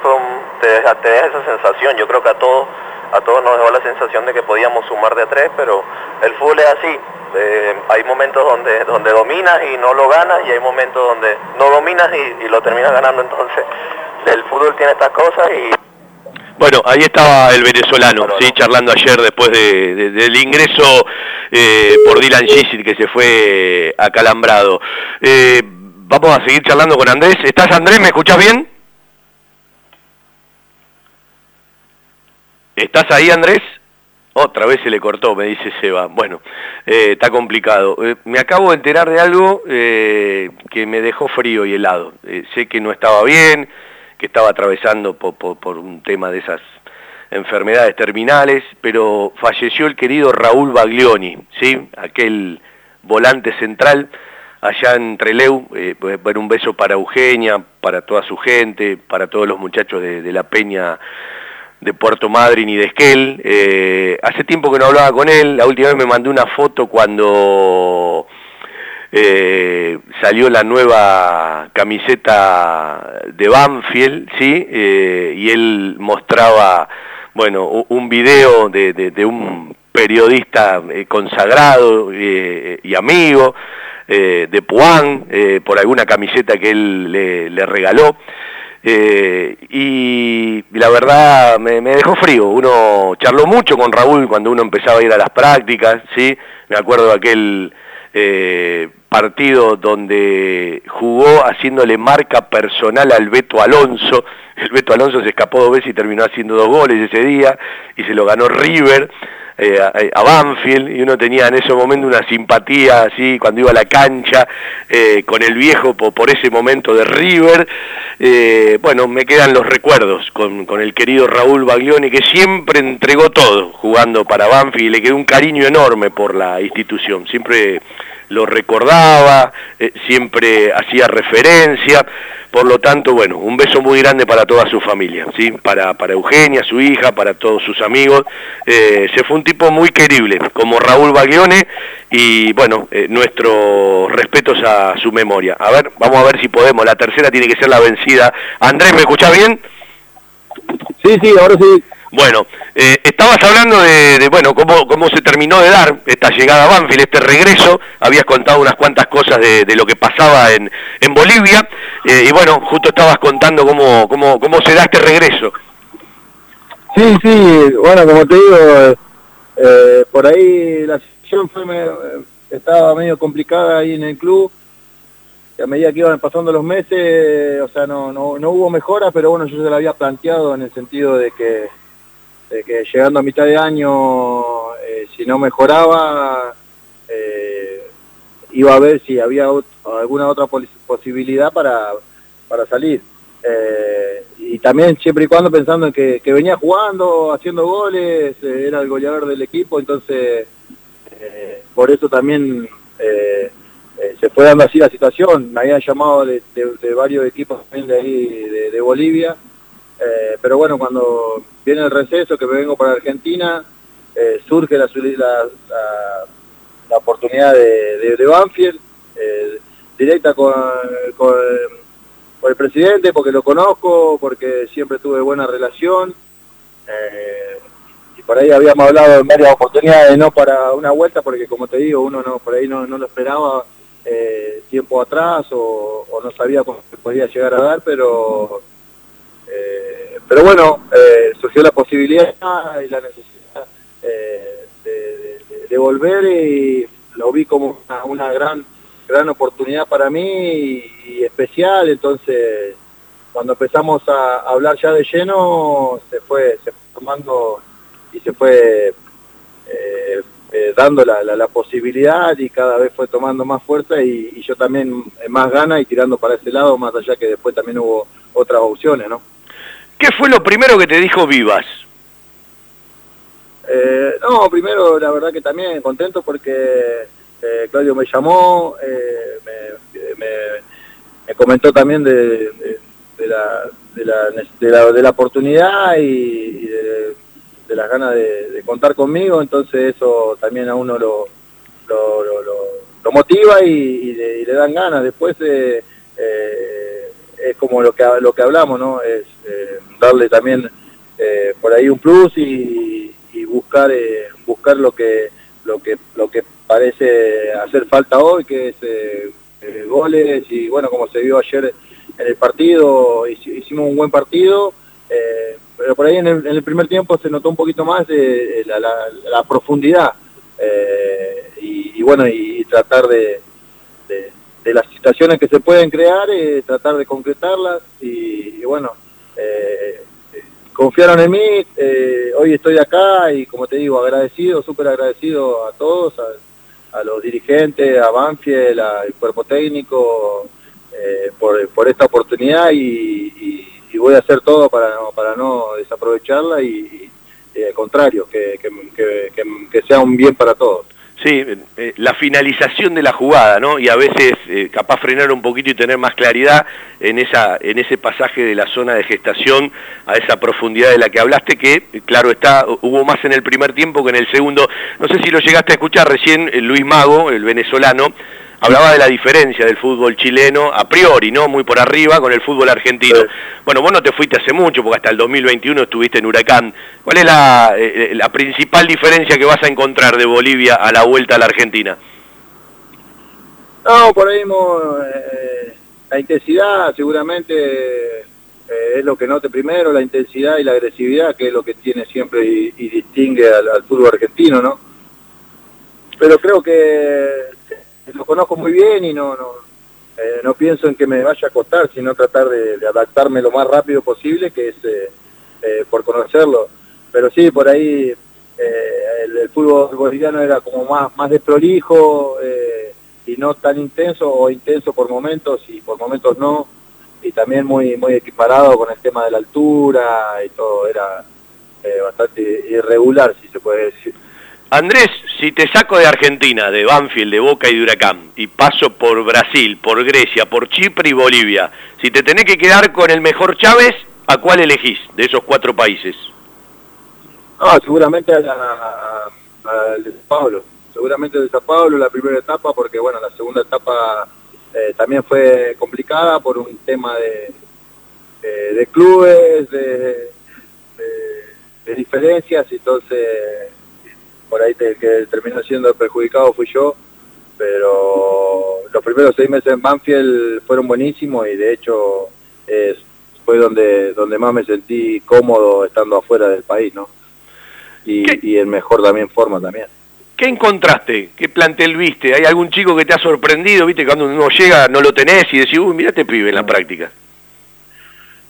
S22: te, te deja esa sensación. Yo creo que a todos, a todos nos dejó la sensación de que podíamos sumar de a tres, pero el fútbol es así. Eh, hay momentos donde, donde dominas y no lo ganas y hay momentos donde no dominas y, lo terminas ganando. Entonces, el fútbol tiene estas cosas y
S4: Bueno, ahí estaba el venezolano, sí, charlando ayer después de- de- del ingreso eh, por Dylan Gisit que se fue acalambrado. Eh, vamos a seguir charlando con Andrés. ¿Estás Andrés? ¿Me escuchás bien? ¿Estás ahí Andrés? Otra vez se le cortó, me dice Seba. Bueno, eh, está complicado. Eh, me acabo de enterar de algo eh, que me dejó frío y helado. Sé que no estaba bien, que estaba atravesando po- po- por, un tema de esas enfermedades terminales, pero falleció el querido Raúl Baglioni, ¿sí? Aquel volante central allá en Treleu. Un beso para Eugenia, para toda su gente, para todos los muchachos de la Peña de Puerto Madryn y de Esquel. Eh, hace tiempo que no hablaba con él, la última vez me mandó una foto cuando eh, salió la nueva camiseta de Banfield, ¿sí? Eh, y él mostraba, bueno, un video de, de- un periodista eh, consagrado y amigo de Puan, por alguna camiseta que él le regaló. Eh, y la verdad me, me dejó frío. Uno charló mucho con Raúl cuando uno empezaba a ir a las prácticas, ¿sí? Me acuerdo de aquel eh, partido donde jugó haciéndole marca personal al Beto Alonso. El Beto Alonso se escapó dos veces y terminó haciendo dos goles ese día y se lo ganó River. Eh, a, Banfield y uno tenía en ese momento una simpatía así cuando iba a la cancha eh, con el viejo po- por, ese momento de River. Eh, bueno me quedan los recuerdos con, con el querido Raúl Baglioni que siempre entregó todo jugando para Banfield y le quedó un cariño enorme por la institución. Siempre lo recordaba eh, siempre hacía referencia por lo tanto, bueno, un beso muy grande para toda su familia, ¿sí? Para, para Eugenia, su hija, para todos sus amigos. Eh, se fue un tipo muy querible, como Raúl Baglione, y bueno, eh, nuestros respetos a su memoria. A ver, vamos a ver si podemos. La tercera tiene que ser la vencida. Andrés, ¿me escuchás bien?
S21: Sí, sí, ahora sí.
S4: Bueno, eh, estabas hablando de, de, bueno, cómo, cómo se terminó de dar esta llegada a Banfield, este regreso, habías contado unas cuantas cosas de, lo que pasaba en, en Bolivia, eh, y bueno, justo estabas contando cómo, cómo, cómo se da este regreso.
S21: Sí, sí, bueno, como te digo, eh, por ahí la situación fue me- estaba medio complicada ahí en el club. A medida que iban pasando los meses, o sea, no, no, no hubo mejora, pero bueno, yo se la había planteado en el sentido de que, que llegando a mitad de año, eh, si no mejoraba, eh, iba a ver si había alguna otra posibilidad para, para salir. Eh, y también siempre y cuando pensando en que, venía jugando, haciendo goles, era el goleador del equipo, entonces por eso también se fue dando así la situación. Me habían llamado de, varios equipos también de ahí, de Bolivia, eh, pero bueno, cuando viene el receso, que me vengo para Argentina, eh, surge la, la, oportunidad de, de, Banfield, eh, directa con, con, el presidente, porque lo conozco, porque siempre tuve buena relación. y por ahí habíamos hablado en varias oportunidades, no para una vuelta, porque como te digo, uno no por ahí no, no lo esperaba tiempo atrás o, o no sabía cómo podía llegar a dar, pero eh, pero bueno, eh, surgió la posibilidad y la necesidad eh, de, volver y lo vi como una, gran gran oportunidad para mí y, especial, entonces cuando empezamos a hablar ya de lleno se fue, tomando y se fue dando la, posibilidad y cada vez fue tomando más fuerza y, y yo también más ganas y tirando para ese lado, más allá que después también hubo otras opciones, ¿no?
S4: ¿Qué fue lo primero que te dijo Vivas?
S21: Eh, no, primero la verdad que también contento porque eh, Claudio me llamó, eh, me, me- me comentó también de, de- de la, de, la, oportunidad y, de, las ganas de, contar conmigo, entonces eso también a uno lo, lo, motiva y, y le, dan ganas. Después es como lo que, lo que hablamos, ¿no? Es eh, darle también eh, por ahí un plus y, y buscar eh, buscar lo que lo que lo que parece hacer falta hoy que es goles y bueno como se vio ayer en el partido hici- hicimos un buen partido pero por ahí en el, en el primer tiempo se notó un poquito más de, la, profundidad y bueno y, tratar de, las situaciones que se pueden crear eh, tratar de concretarlas y, bueno eh, confiaron en mí, eh, hoy estoy acá y como te digo, agradecido, súper agradecido a todos, a, los dirigentes, a Banfield, al cuerpo técnico, eh, por, esta oportunidad y, voy a hacer todo para no, para no desaprovecharla y, al contrario, que- que- que sea un bien para todos.
S4: Sí, eh, la finalización de la jugada, ¿no? Y a veces eh, capaz frenar un poquito y tener más claridad en esa en ese pasaje de la zona de gestación a esa profundidad de la que hablaste, que claro está, hubo más en el primer tiempo que en el segundo. No sé si lo llegaste a escuchar recién, eh, Luis Mago, el venezolano, hablaba de la diferencia del fútbol chileno, a priori, ¿no? Muy por arriba, con el fútbol argentino. Bueno, vos no te fuiste hace mucho, porque hasta el 2021 estuviste en Huracán. ¿Cuál es la, eh, la principal diferencia que vas a encontrar de Bolivia a la vuelta a la Argentina?
S21: No, por ahí eh, la intensidad seguramente eh, es lo que note primero, la intensidad y la agresividad, que es lo que tiene siempre y, y distingue al, al fútbol argentino, ¿no? Pero creo que lo conozco muy bien y no no, eh, no pienso en que me vaya a costar, sino tratar de, adaptarme lo más rápido posible, que es eh, eh, por conocerlo. Pero sí, por ahí el, fútbol boliviano era como más, más desprolijo y no tan intenso o intenso por momentos y por momentos no. Y también muy, muy equiparado con el tema de la altura y todo, era bastante irregular, si se puede decir.
S4: Andrés, si te saco de Argentina, de Banfield, de Boca y de Huracán, y paso por Brasil, por Grecia, por Chipre y Bolivia, si te tenés que quedar con el mejor Chávez, ¿a cuál elegís de esos cuatro países?
S21: No, seguramente al de Sao Paulo. Seguramente de Sao Paulo la primera etapa, porque bueno, la segunda etapa eh, también fue complicada por un tema de, de, de clubes, de- de diferencias, entonces por ahí te- que terminó siendo perjudicado fui yo, pero los primeros seis meses en Banfield fueron buenísimos y de hecho es- fue donde, donde más me sentí cómodo estando afuera del país, ¿no? Y, y en mejor también forma también.
S4: ¿Qué encontraste? ¿Qué plantel viste? ¿Hay algún chico que te ha sorprendido? ¿Viste? Cuando uno llega no lo tenés y decís, uy, mirá este pibe en la práctica.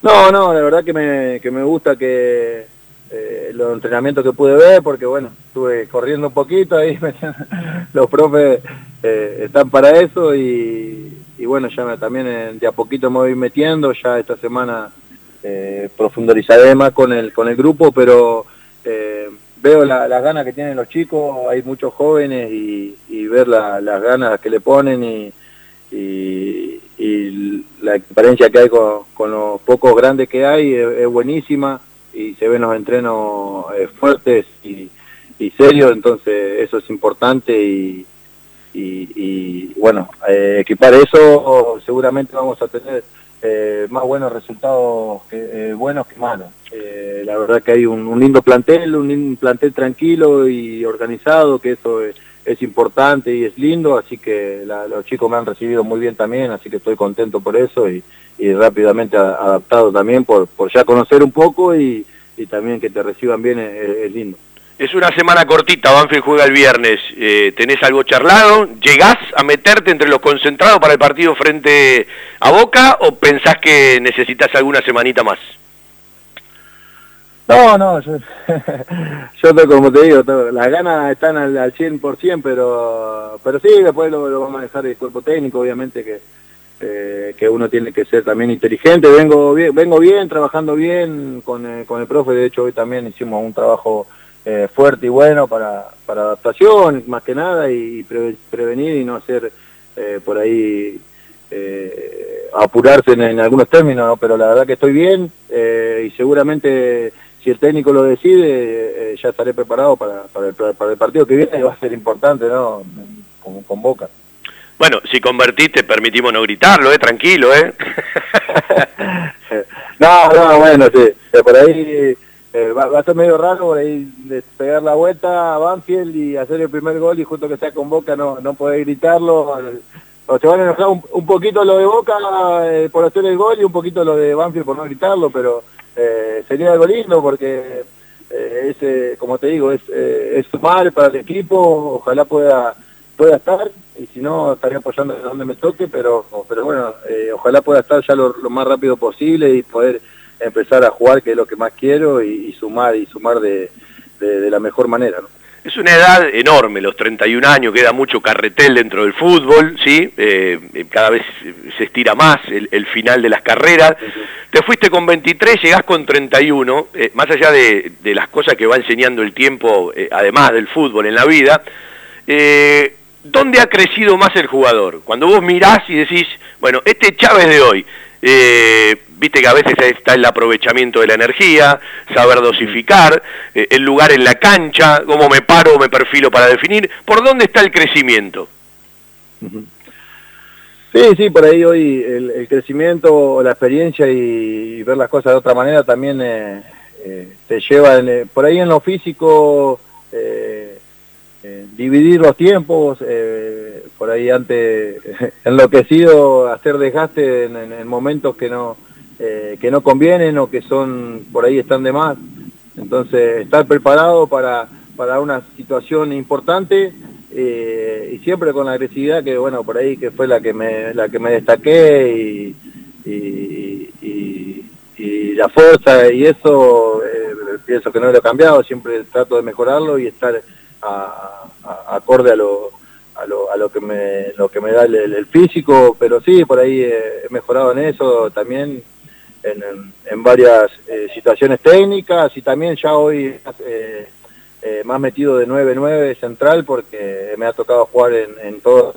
S21: No, no, la verdad que me, que me gusta que eh, los entrenamientos que pude ver, porque bueno, estuve corriendo un poquito ahí, los profes eh, están para eso y, y bueno, ya también eh, de a poquito me voy metiendo, ya esta semana profundizaré más con el, con el grupo, pero veo la- las ganas que tienen los chicos, hay muchos jóvenes y, ver la- las ganas que le ponen y, la experiencia que hay con, los pocos grandes que hay es buenísima y se ven los entrenos eh, fuertes y, y serios, entonces eso es importante y, y, y, bueno, eh, equipar eso seguramente vamos a tener eh, más buenos resultados que, eh, buenos que malos. Eh, la verdad que hay un, un lindo plantel, un, lin- plantel tranquilo y organizado, que eso es, es importante y es lindo, así que la- los chicos me han recibido muy bien también, así que estoy contento por eso y, y rápidamente adaptado también por, por ya conocer un poco y, y también que te reciban bien es, es lindo.
S4: Es una semana cortita, Banfield juega el viernes. Eh, ¿Tenés algo charlado? ¿Llegás a meterte entre los concentrados para el partido frente a Boca o pensás que necesitas alguna semanita más?
S21: No, no, yo, yo como te digo, las ganas están al, al 100%, pero, pero sí, después lo, lo va a manejar el cuerpo técnico, obviamente que, eh, que uno tiene que ser también inteligente. Vengo bien, vengo bien trabajando bien con, eh, con el profe, de hecho hoy también hicimos un trabajo eh, fuerte y bueno para, para adaptación, más que nada, y pre- prevenir y no hacer por ahí apurarse en, en algunos términos, ¿no? pero la verdad que estoy bien y seguramente si el técnico lo decide eh, ya estaré preparado para, para, el, para el partido que viene, va a ser importante, ¿no? Con, con Boca.
S4: Bueno, si convertiste, permitimos no gritarlo, ¿eh? Tranquilo, ¿eh?
S21: No, no, bueno, sí, eh, por ahí eh, va, va a ser medio raro por ahí de pegar la vuelta a Banfield y hacer el primer gol y justo que sea con Boca no, no poder gritarlo. Se van a enojar un, poquito lo de Boca eh, por hacer el gol y un poquito lo de Banfield por no gritarlo, pero eh, sería algo lindo porque eh, es, como te digo, es, eh, es sumar para el equipo, ojalá pueda pueda estar y si no estaría apoyando de donde me toque, pero pero bueno, ojalá pueda estar ya lo, más rápido posible y poder empezar a jugar, que es lo que más quiero, y, sumar y sumar de, de, la mejor manera.
S4: Es una edad enorme, los 31 años, queda mucho carretel dentro del fútbol, ¿sí? Eh, cada vez se estira más el, final de las carreras. Te fuiste con 23, llegás con 31, eh, más allá de, las cosas que va enseñando el tiempo, eh, además del fútbol en la vida, eh, ¿dónde ha crecido más el jugador? Cuando vos mirás y decís, bueno, este Chávez de hoy, eh, viste que a veces está el aprovechamiento de la energía, saber dosificar, eh, el lugar en la cancha, cómo me paro, me perfilo para definir, ¿por dónde está el crecimiento?
S21: Sí, sí, por ahí hoy el, el crecimiento, la experiencia y, ver las cosas de otra manera también eh, eh, te lleva, en, eh, por ahí en lo físico, eh, dividir los tiempos, por ahí antes enloquecido, hacer desgaste en- en momentos que no, eh, que no convienen o que son, por ahí están de más. Entonces, estar preparado para, para una situación importante eh, y siempre con la agresividad que, bueno, por ahí que fue la que me, la que me destaqué y, la fuerza y eso, eh, pienso que no lo he cambiado, siempre trato de mejorarlo y estar acorde a lo, a lo, a lo que me lo que me da el, el- físico, pero sí, por ahí he mejorado en eso también en, en- varias eh, situaciones técnicas y también ya hoy eh, eh, más metido de 9-9 central porque me ha tocado jugar en, en todo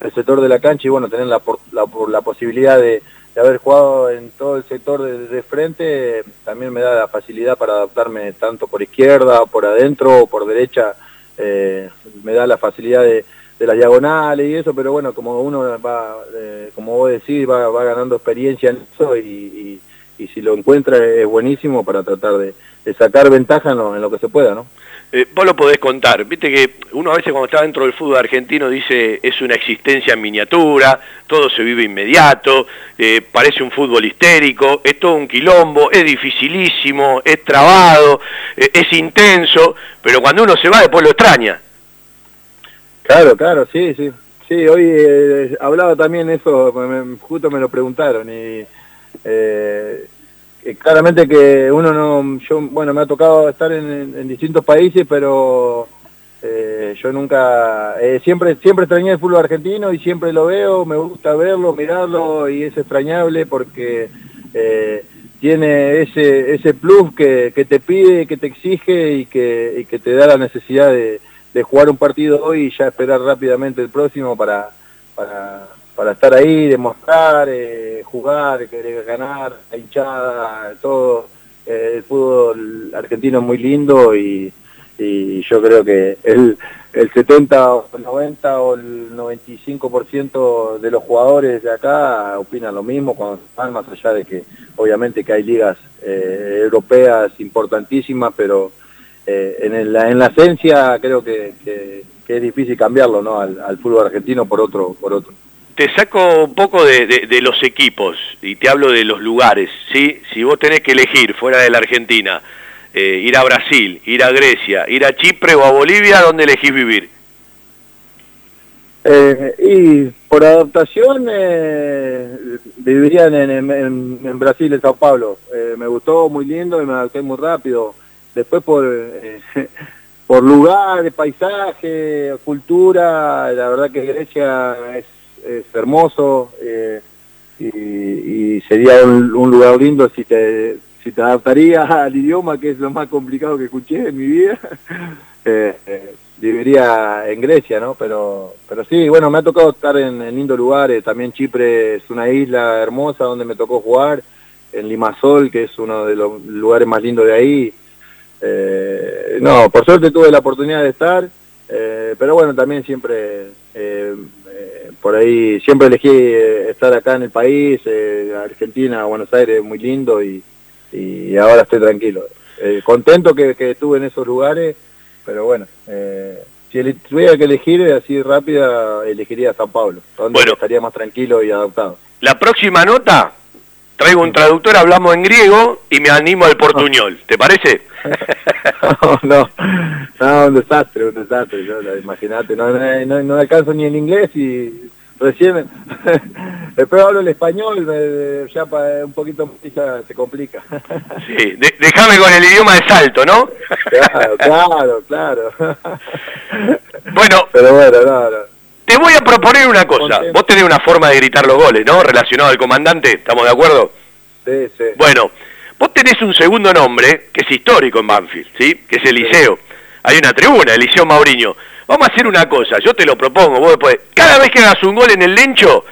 S21: el, sector de la cancha y bueno, tener la, por- la, la posibilidad de, de haber jugado en todo el sector de, frente también me da la facilidad para adaptarme tanto por izquierda, por adentro o por derecha, eh, me da la facilidad de, de las diagonales y eso, pero bueno, como uno va, eh, como vos decís, va, va ganando experiencia en eso y, y- si lo encuentra es buenísimo para tratar de, de sacar ventaja en lo, en lo que se pueda, ¿no?
S4: Eh, vos lo podés contar, viste que uno a veces cuando está dentro del fútbol argentino dice es una existencia en miniatura, todo se vive inmediato, eh, parece un fútbol histérico, es todo un quilombo, es dificilísimo, es trabado, eh, es intenso, pero cuando uno se va después lo extraña.
S21: Claro, claro, sí, sí. Sí, hoy eh, hablaba también eso, justo me lo preguntaron y eh, que claramente que uno no, yo, bueno, me ha tocado estar en, distintos países, pero Eh, yo nunca, eh, siempre, siempre extrañé el fútbol argentino y siempre lo veo, me gusta verlo, mirarlo y es extrañable porque eh, tiene ese, ese plus que, que, te pide, que te exige y que, y que te da la necesidad de, de, jugar un partido hoy y ya esperar rápidamente el próximo para, para, para estar ahí, demostrar, eh, jugar, querer ganar, la hinchada, todo. Eh, el fútbol argentino es muy lindo y, y yo creo que el, el 70 o el 90 o el 95% de los jugadores de acá opinan lo mismo cuando van más allá de que obviamente que hay ligas eh, europeas importantísimas, pero eh, en, la, en la esencia creo que, que, que, es difícil cambiarlo ¿no? al, al fútbol argentino por otro, por otro
S4: te saco un poco de, de, de, los equipos y te hablo de los lugares, ¿sí? Si vos tenés que elegir fuera de la Argentina, eh, ir a Brasil, ir a Grecia, ir a Chipre o a Bolivia, ¿dónde elegís vivir?
S21: Eh, y por adaptación eh, viviría en, en, en, Brasil, en Sao Paulo. Eh, me gustó, muy lindo y me adapté muy rápido. Después por, eh, por lugar, paisaje, cultura, la verdad que Grecia es es hermoso eh, y, sería un, lugar lindo si te, si te al idioma, que es lo más complicado que escuché en mi vida. eh, eh, viviría en Grecia, ¿no? Pero, pero sí, bueno, me ha tocado estar en, en lindos lugares. También Chipre es una isla hermosa donde me tocó jugar. En Limasol, que es uno de los lugares más lindos de ahí. Eh, no, por suerte tuve la oportunidad de estar. Eh, pero bueno, también siempre eh, por ahí siempre elegí eh, estar acá en el país, eh, Argentina, Buenos Aires, muy lindo y, y ahora estoy tranquilo. Eh, contento que, que, estuve en esos lugares, pero bueno, eh, si tuviera que elegir así rápida, elegiría San Pablo, donde bueno, estaría más tranquilo y adaptado.
S4: La próxima nota, traigo un traductor, hablamos en griego y me animo al portuñol, ¿te parece?
S21: no, no, no, un desastre, un desastre, imagínate, no, no, no, alcanzo ni el inglés y recién, después hablo el español, me, ya para un poquito ya se complica.
S4: sí, de, déjame con el idioma de salto, ¿no?
S21: claro, claro, claro.
S4: bueno,
S21: pero bueno, no, no.
S4: Te voy a proponer una cosa, vos tenés una forma de gritar los goles, ¿no? Relacionado al comandante, ¿estamos de acuerdo?
S21: Sí, sí.
S4: Bueno, Vos tenés un segundo nombre que es histórico en Banfield, ¿sí? Que es Eliseo. Hay una tribuna, Eliseo Mauriño. Vamos a hacer una cosa, yo te lo propongo, vos después, cada vez que hagas un gol en el lencho,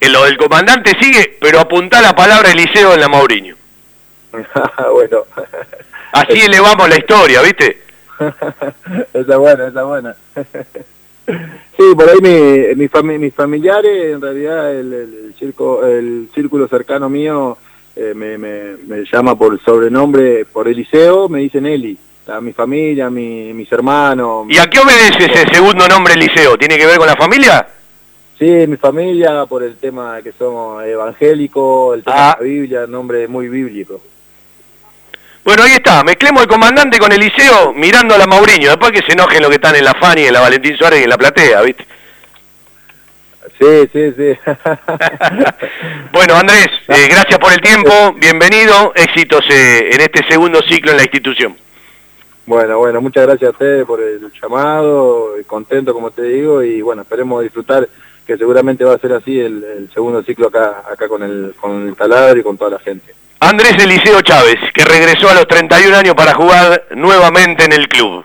S4: en lo del comandante sigue, pero apuntá la palabra Eliseo en la Mauriño.
S21: bueno.
S4: Así elevamos la historia, ¿viste?
S21: esa buena, esa buena. sí, por ahí mi, mi fami mis familiares, en realidad el, el, el, circo, el círculo cercano mío eh, me, me, me, llama por el sobrenombre, por Eliseo, me dicen Eli. A mi familia, mi, mis hermanos.
S4: ¿Y a qué obedece ese segundo nombre Eliseo? ¿Tiene que ver con la familia?
S21: Sí, mi familia, por el tema que somos evangélicos, el tema ah. de la Biblia, nombre muy bíblico.
S4: Bueno, ahí está, mezclemos el comandante con Eliseo mirando a la Mauriño, después que se enojen los que están en la Fani, en la Valentín Suárez y en la Platea, ¿viste?
S21: Sí, sí, sí.
S4: bueno, Andrés, eh, gracias por el tiempo, bienvenido, éxitos eh, en este segundo ciclo en la institución.
S21: Bueno, bueno, muchas gracias a ustedes por el llamado, contento como te digo, y bueno, esperemos disfrutar, que seguramente va a ser así el, el segundo ciclo acá, acá con el, con el taladro y con toda la gente.
S4: Andrés Eliseo Chávez, que regresó a los 31 años para jugar nuevamente en el club.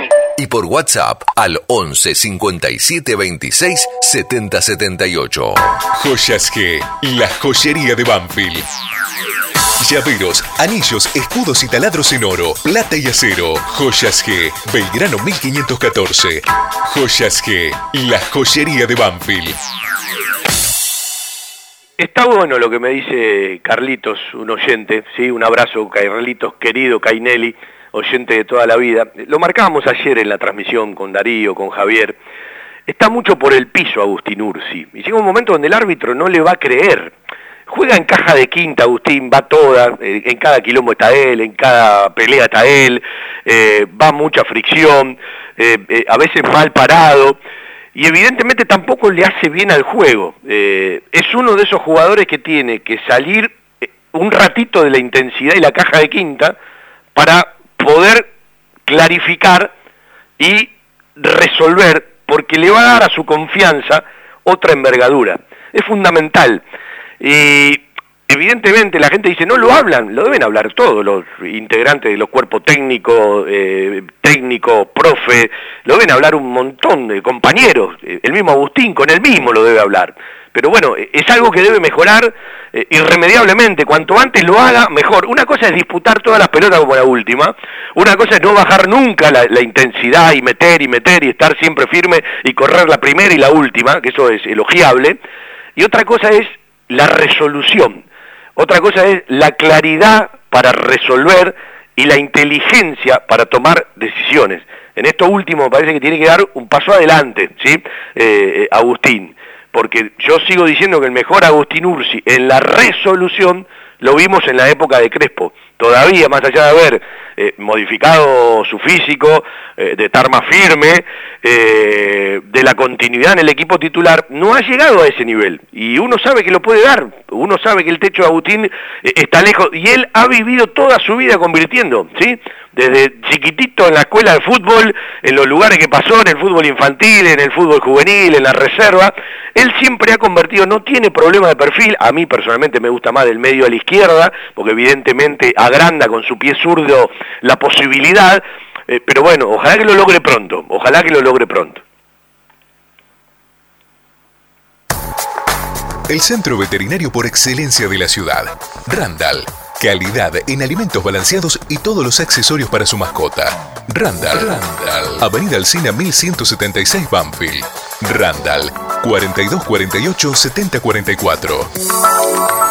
S2: y por WhatsApp al 11 57 26 70 78.
S11: Joyas G, la joyería de Banfield. Llaveros, anillos, escudos y taladros en oro, plata y acero. Joyas G, Belgrano 1514. Joyas G, la joyería de Banfield.
S4: Está bueno lo que me dice Carlitos, un oyente, ¿sí? Un abrazo, Carlitos, querido Cainelli oyente de toda la vida. Lo marcábamos ayer en la transmisión con Darío, con Javier. Está mucho por el piso Agustín Ursi. Y llega un momento donde el árbitro no le va a creer. Juega en caja de quinta, Agustín, va toda, eh, en cada quilombo está él, en cada pelea está él, eh, va mucha fricción, eh, a veces mal parado y evidentemente tampoco le hace bien al juego. es uno de esos jugadores que tiene que salir un ratito de la intensidad y la caja de quinta para poder clarificar y resolver, porque le va a dar a su confianza otra envergadura. Es fundamental. Evidentemente la gente dice, no lo hablan, lo deben hablar todos los integrantes de los cuerpos técnicos, eh, técnico, profe, lo deben hablar un montón de compañeros, el mismo Agustín con él mismo lo debe hablar. Pero bueno, es algo que debe mejorar eh, irremediablemente. Cuanto antes lo haga, mejor. Una cosa es disputar todas las pelotas como la última. Una cosa es no bajar nunca la, intensidad y meter y meter y estar siempre firme y correr la primera y la última, que eso es elogiable. Y otra cosa es la resolución. Otra cosa es la claridad para resolver y la inteligencia para tomar decisiones. En esto último me parece que tiene que dar un paso adelante, ¿sí? Eh, eh, Agustín porque yo sigo diciendo que el mejor Agustín Ursi en la resolución lo vimos en la época de Crespo. Todavía, más allá de haber eh, modificado su físico, eh, de estar más firme, eh, de la continuidad en el equipo titular, no ha llegado a ese nivel. Y uno sabe que lo puede dar, uno sabe que el techo de Agustín está lejos, y él ha vivido toda su vida convirtiendo, ¿sí? Desde chiquitito en la escuela de fútbol, en los lugares que pasó, en el fútbol infantil, en el fútbol juvenil, en la reserva, él siempre ha convertido, no tiene problema de perfil, a mí personalmente me gusta más del medio a la izquierda, porque evidentemente agranda con su pie zurdo la posibilidad, eh, pero bueno, ojalá que lo logre pronto, ojalá que lo logre pronto.
S11: El centro veterinario por excelencia de la ciudad, Randall Calidad en alimentos balanceados y todos los accesorios para su mascota. Randall. Randall. Avenida Alcina 1176 Banfield. Randall. 4248 7044.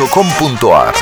S2: www.jugueteriasmytoys.com.ar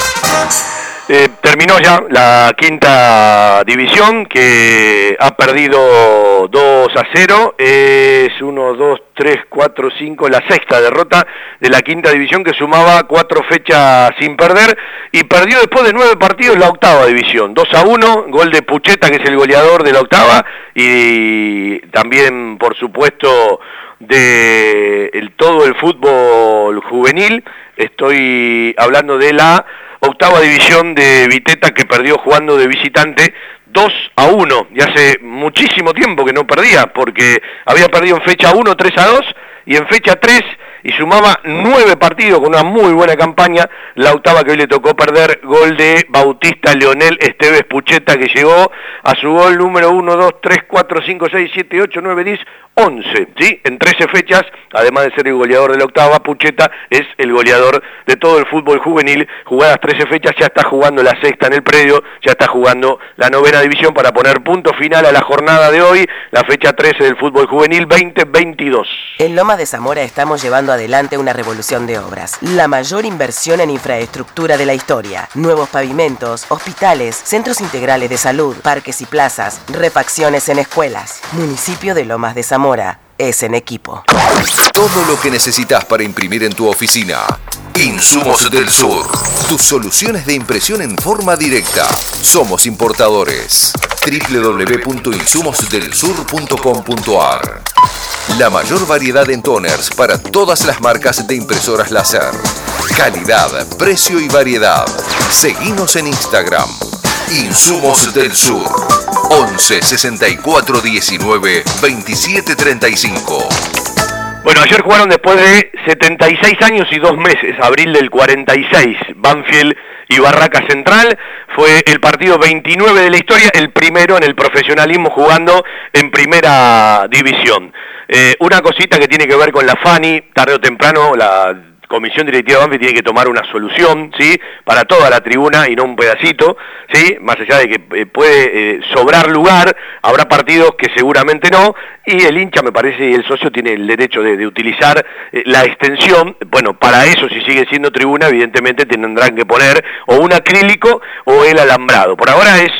S4: eh, terminó ya la quinta división que ha perdido 2 a 0. Es 1, 2, 3, 4, 5, la sexta derrota de la quinta división que sumaba cuatro fechas sin perder y perdió después de nueve partidos la octava división. 2 a 1, gol de Pucheta que es el goleador de la octava y también por supuesto de el, todo el fútbol juvenil. Estoy hablando de la octava división de Viteta que perdió jugando de visitante 2 a 1. Y hace muchísimo tiempo que no perdía, porque había perdido en fecha 1 3 a 2 y en fecha 3 y sumaba nueve partidos con una muy buena campaña. La octava que hoy le tocó perder, gol de Bautista Leonel Esteves Pucheta, que llegó a su gol número 1, 2, 3, 4, 5, 6, 7, 8, 9, 10, 11, ¿sí? En 13 fechas, además de ser el goleador de la octava, Pucheta es el goleador de todo el fútbol juvenil. Jugadas 13 fechas, ya está jugando la sexta en el predio, ya está jugando la novena división para poner punto final a la jornada de hoy, la fecha 13 del fútbol juvenil 2022.
S9: En Loma de Zamora estamos llevando adelante una revolución de obras, la mayor inversión en infraestructura de la historia, nuevos pavimentos, hospitales, centros integrales de salud, parques y plazas, refacciones en escuelas. Municipio de Lomas de Zamora es en equipo.
S2: Todo lo que necesitas para imprimir en tu oficina. Insumos del Sur. Tus soluciones de impresión en forma directa. Somos importadores. www.insumosdelsur.com.ar La mayor variedad en toners para todas las marcas de impresoras láser. Calidad, precio y variedad. Seguimos en Instagram. Insumos del Sur. 11 64 19 27 35.
S4: Bueno, ayer jugaron después de 76 años y dos meses, abril del 46, Banfield y Barraca Central. Fue el partido 29 de la historia, el primero en el profesionalismo jugando en primera división. Eh, una cosita que tiene que ver con la FANI, tarde o temprano la comisión directiva de Banfield tiene que tomar una solución, ¿sí? Para toda la tribuna y no un pedacito, ¿sí? Más allá de que eh, puede eh, sobrar lugar, habrá partidos que seguramente no, y el hincha, me parece, y el socio tiene el derecho de, utilizar eh, la extensión, bueno, para eso, si sigue siendo tribuna, evidentemente tendrán que poner o un acrílico o el alambrado. Por ahora es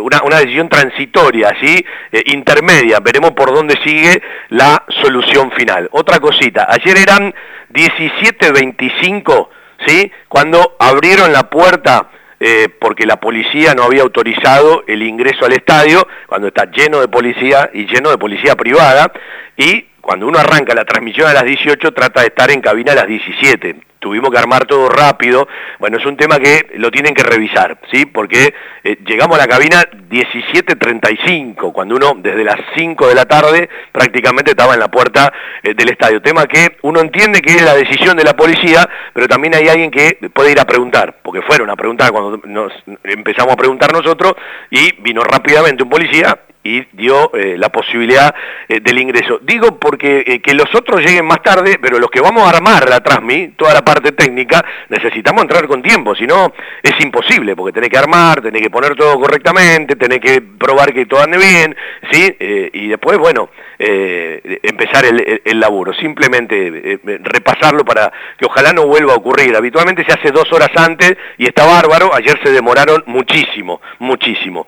S4: una, una, decisión transitoria, ¿sí? intermedia, veremos por dónde sigue la solución final. Otra cosita, ayer eran 17.25, ¿sí? Cuando abrieron la puerta eh, porque la policía no había autorizado el ingreso al estadio, cuando está lleno de policía y lleno de policía privada, y cuando uno arranca la transmisión a las 18 trata de estar en cabina a las 17 tuvimos que armar todo rápido. Bueno, es un tema que lo tienen que revisar, ¿sí? Porque eh, llegamos a la cabina 17.35, cuando uno desde las 5 de la tarde prácticamente estaba en la puerta eh, del estadio. Tema que uno entiende que es la decisión de la policía, pero también hay alguien que puede ir a preguntar, porque fueron a preguntar cuando nos empezamos a preguntar nosotros y vino rápidamente un policía y dio eh, la posibilidad del ingreso. Digo porque que los otros lleguen más tarde, pero los que vamos a armar la Transmi, toda la parte técnica, necesitamos entrar con tiempo, si no es imposible, porque tenés que armar, tenés que poner todo correctamente, tenés que probar que todo ande bien, ¿sí? y después, bueno, empezar el, el, laburo, simplemente repasarlo para que ojalá no vuelva a ocurrir. Habitualmente se hace dos horas antes y está bárbaro, ayer se demoraron muchísimo, muchísimo.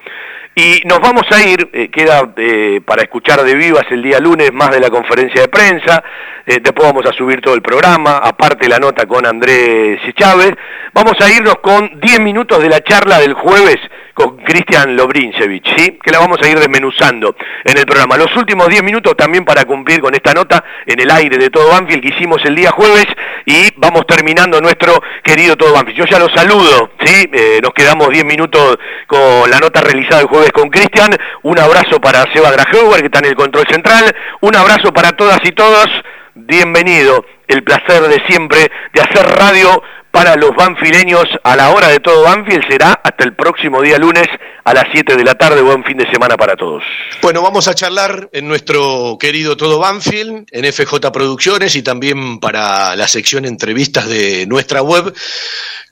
S4: Y nos vamos a ir, eh, queda eh, para escuchar de vivas el día lunes más de la conferencia de prensa, eh, después vamos a subir todo el programa, aparte la nota con Andrés Chávez. Vamos a irnos con 10 minutos de la charla del jueves con Cristian Lobrinchevich, ¿sí? que la vamos a ir desmenuzando en el programa. Los últimos 10 minutos también para cumplir con esta nota en el aire de Todo Banfield que hicimos el día jueves y vamos terminando nuestro querido Todo Banfield. Yo ya lo saludo, ¿sí? Eh, nos quedamos 10 minutos con la nota realizada el jueves con Cristian. Un abrazo para Seba Grajeuber, que está en el control central. Un abrazo para todas y todos. Bienvenido. El placer de siempre de hacer radio para los banfileños a la hora de todo Banfield será hasta el próximo día lunes a las 7 de la tarde. Buen fin de semana para todos.
S25: Bueno, vamos a charlar en nuestro querido Todo Banfield, en FJ Producciones y también para la sección entrevistas de nuestra web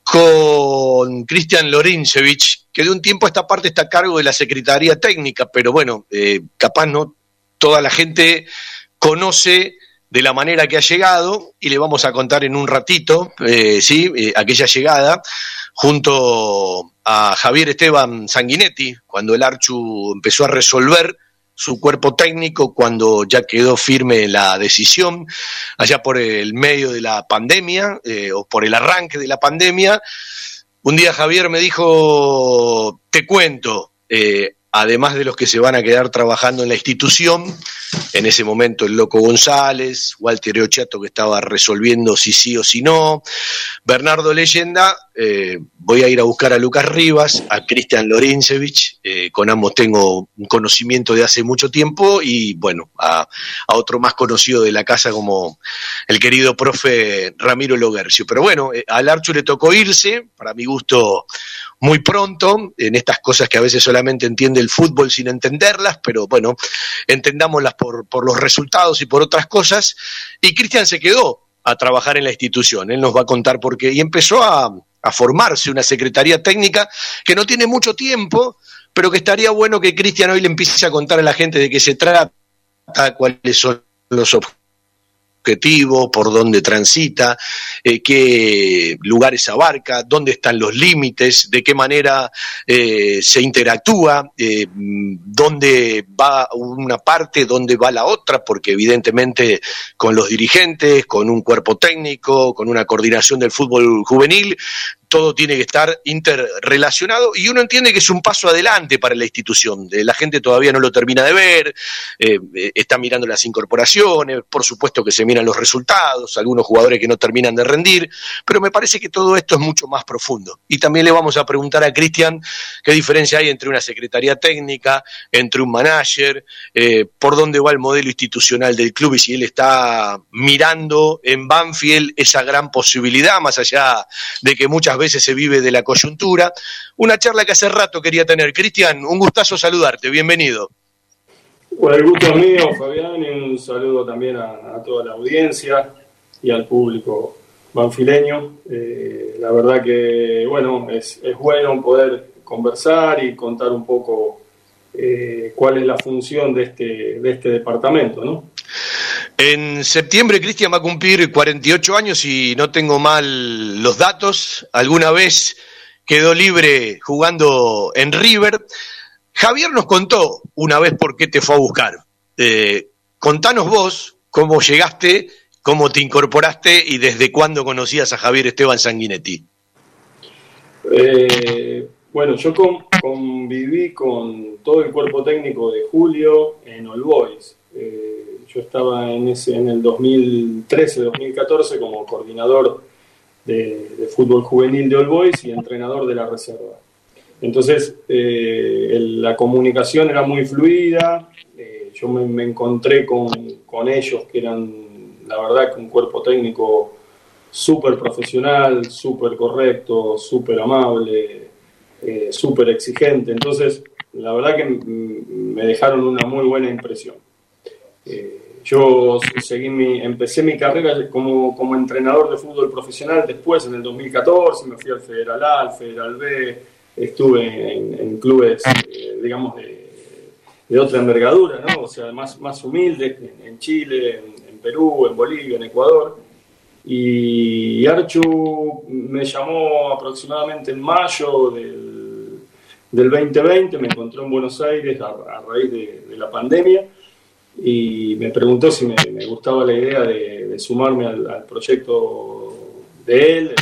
S25: con Cristian Lorincevich, que de un tiempo esta parte está a cargo de la Secretaría Técnica, pero bueno, eh, capaz no toda la gente conoce de la manera que ha llegado y le vamos a contar en un ratito, eh, ¿sí? Eh, aquella llegada junto a Javier Esteban Sanguinetti, cuando el Archu empezó a resolver su cuerpo técnico cuando ya quedó firme la decisión, allá por el medio de la pandemia o por el arranque de la pandemia. Un día Javier me dijo, te cuento, además de los que se van a quedar trabajando en la institución, en ese momento el Loco González, Walter Ochato que estaba resolviendo si sí o si no, Bernardo Leyenda, eh, voy a ir a buscar a Lucas Rivas, a Cristian Lorincevich, eh, con ambos tengo un conocimiento de hace mucho tiempo y bueno, a, otro más conocido de la casa como el querido profe Ramiro Logercio. Pero bueno, eh, al Archu le tocó irse, para mi gusto muy pronto, en estas cosas que a veces solamente entiende el fútbol sin entenderlas, pero bueno, entendámoslas por, por los resultados y por otras cosas. Y Cristian se quedó a trabajar en la institución, él nos va a contar por qué, y empezó a, a formarse una secretaría técnica que no tiene mucho tiempo, pero que estaría bueno que Cristian hoy le empiece a contar a la gente de qué se trata, cuáles son los objetivos objetivo, por dónde transita, eh, qué lugares abarca, dónde están los límites, de qué manera eh, se interactúa, eh, dónde va una parte, dónde va la otra, porque evidentemente con los dirigentes, con un cuerpo técnico, con una coordinación del fútbol juvenil, todo tiene que estar interrelacionado y uno entiende que es un paso adelante para la institución. La gente todavía no lo termina de ver, eh, está mirando las incorporaciones, por supuesto que se miran los resultados, algunos jugadores que no terminan de rendir, pero me parece que todo esto es mucho más profundo. Y también le vamos a preguntar a Cristian qué diferencia hay entre una secretaría técnica, entre un manager, eh, por dónde va el modelo institucional del club y si él está mirando en Banfield esa gran posibilidad, más allá de que muchas
S26: veces se vive de la coyuntura. Una charla que hace rato quería tener. Cristian, un gustazo saludarte, bienvenido.
S27: Bueno, el gusto es mío, Fabián, y un saludo también a, toda la audiencia y al público banfileño. Eh, la verdad que, bueno, es, bueno poder conversar y contar un poco eh, cuál es la función de este, de este departamento, ¿no?
S26: En septiembre Cristian va a cumplir 48 años y no tengo mal los datos. Alguna vez quedó libre jugando en River. Javier nos contó una vez por qué te fue a buscar. Eh, contanos vos cómo llegaste, cómo te incorporaste y desde cuándo conocías a Javier Esteban Sanguinetti.
S27: Eh, bueno, yo conviví con todo el cuerpo técnico de Julio en All Boys. Eh, yo estaba en, ese, en el 2013-2014 como coordinador de, fútbol juvenil de All Boys y entrenador de la reserva. Entonces, eh, la comunicación era muy fluida, eh, yo me, encontré con, con, ellos que eran, la verdad, que un cuerpo técnico súper profesional, súper correcto, súper amable, eh, súper exigente. Entonces, la verdad que me dejaron una muy buena impresión. Yo seguí mi, empecé mi carrera como, como entrenador de fútbol profesional después, en el 2014, me fui al Federal A, al Federal B, estuve en, clubes, eh, digamos, de, de, otra envergadura, ¿no? O sea, más, más humildes, en, Chile, en, Perú, en Bolivia, en Ecuador. Y Archu me llamó aproximadamente en mayo del, del 2020, me encontró en Buenos Aires a, raíz de la pandemia y me preguntó si me, gustaba la idea de, sumarme al, proyecto de él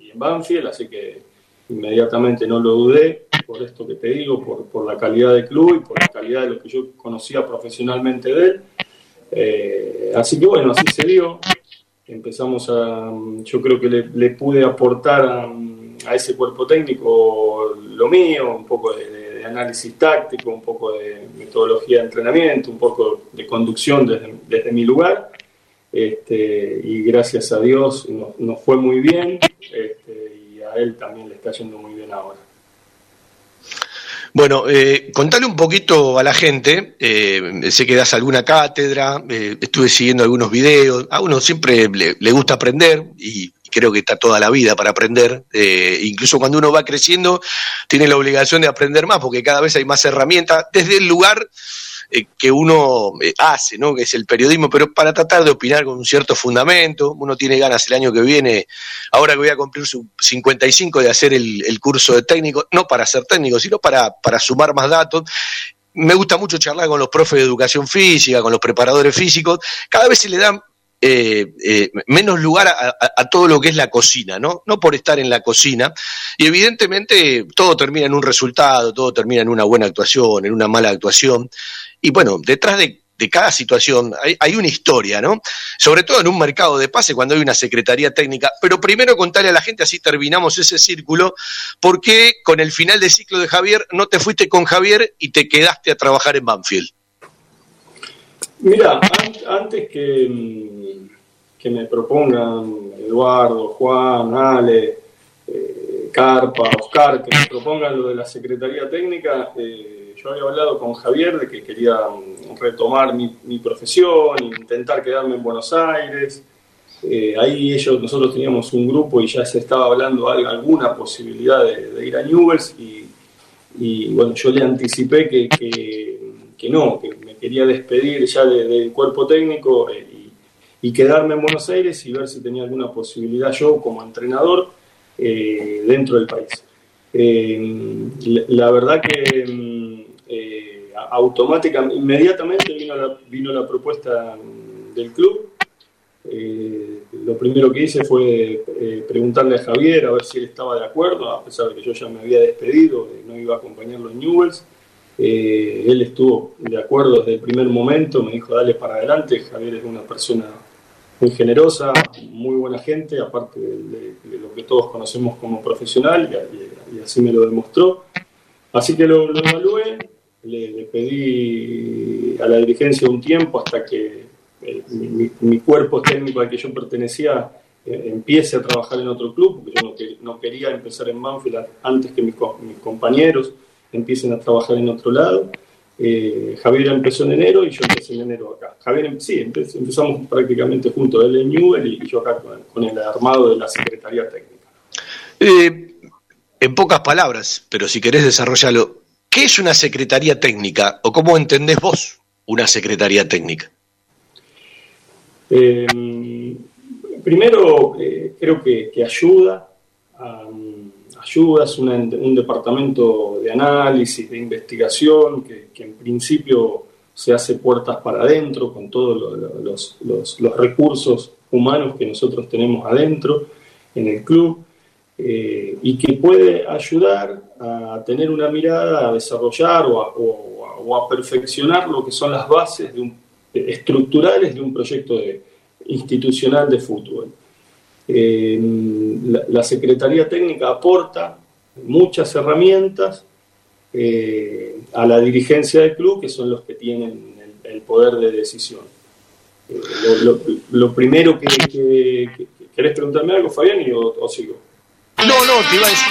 S27: y, en Banfield, así que inmediatamente no lo dudé por esto que te digo, por, por, la calidad del club y por la calidad de lo que yo conocía profesionalmente de él. Eh, así que bueno, así se dio. Empezamos a, yo creo que le, pude aportar a, ese cuerpo técnico lo mío, un poco de análisis táctico, un poco de metodología de entrenamiento, un poco de conducción desde, mi lugar. Este, y gracias a Dios nos, fue muy bien este, y a él también le está yendo muy bien ahora.
S26: Bueno, eh, contale un poquito a la gente, eh, sé que das alguna cátedra, eh, estuve siguiendo algunos videos, a uno siempre le gusta aprender y creo que está toda la vida para aprender. Eh, incluso cuando uno va creciendo, tiene la obligación de aprender más, porque cada vez hay más herramientas desde el lugar eh, que uno eh, hace, ¿no? que es el periodismo, pero para tratar de opinar con un cierto fundamento. Uno tiene ganas el año que viene, ahora que voy a cumplir su 55, de hacer el, curso de técnico, no para ser técnico, sino para sumar más datos me gusta mucho charlar con los profes de educación física, con los preparadores físicos. Cada vez se le dan eh, eh, menos lugar a, todo lo que es la cocina, ¿no? No por estar en la cocina. Y evidentemente todo termina en un resultado, todo termina en una buena actuación, en una mala actuación. Y bueno, detrás de, cada situación hay, una historia, ¿no? Sobre todo en un mercado de pase cuando hay una secretaría técnica. Pero primero contarle a la gente, así terminamos ese círculo, por qué con el final de ciclo de Javier no te fuiste con Javier y te quedaste a trabajar en Banfield.
S27: Mira, antes que, mm, que me propongan Eduardo, Juan, Ale, eh, Carpa, Oscar, que me propongan lo de la Secretaría Técnica, eh, yo había hablado con Javier de que quería mm, retomar mi, mi profesión, intentar quedarme en Buenos Aires. Eh, ahí ellos, nosotros teníamos un grupo y ya se estaba hablando de alguna posibilidad de, ir a Newells y, y, bueno, yo le anticipé que, que, que no, que quería despedir ya del cuerpo técnico eh, y, quedarme en Buenos Aires y ver si tenía alguna posibilidad yo como entrenador eh, dentro del país. Eh, la, verdad que mm, automáticamente, inmediatamente vino la, vino la propuesta del club. lo primero que hice fue preguntarle a Javier a ver si él estaba de acuerdo, a pesar de que yo ya me había despedido, no iba a acompañarlo en Newells. Eh, él estuvo de acuerdo desde el primer momento, me dijo, dale para adelante. Javier es una persona muy generosa, muy buena gente, aparte de, lo que todos conocemos como profesional, y, así me lo demostró. Así que lo, evalué, le, pedí a la dirigencia un tiempo hasta que eh, mi, cuerpo técnico al que yo pertenecía eh, empiece a trabajar en otro club, porque yo no, no quería empezar en Banfield a- antes que mis, mis compañeros empiecen a trabajar en otro lado. Eh, Javier empezó en enero y yo empecé en enero acá. Javier, em- sí, empe- empezamos prácticamente juntos, él en Newell y yo acá con, con el armado de la Secretaría Técnica.
S26: Eh, en pocas palabras, pero si querés desarrollarlo, ¿qué es una secretaría técnica o cómo entendés vos una secretaría técnica?
S27: Eh, primero, creo que, que ayuda, am, ayuda, es una- un departamento de análisis, de investigación, que, que en principio se hace puertas para adentro con todos lo- lo- los, los- los recursos humanos que nosotros tenemos adentro en el club eh, y que puede ayudar a tener una mirada, a desarrollar o a, o o a perfeccionar lo que son las bases de un- estructurales de un proyecto de- institucional de fútbol. La, Secretaría Técnica aporta muchas herramientas eh, a la dirigencia del club, que son los que tienen el, poder de decisión. Eh, lo, primero que, que- que- ¿Querés preguntarme algo, Fabián, y o, o sigo?
S26: No, no, te iba a decir,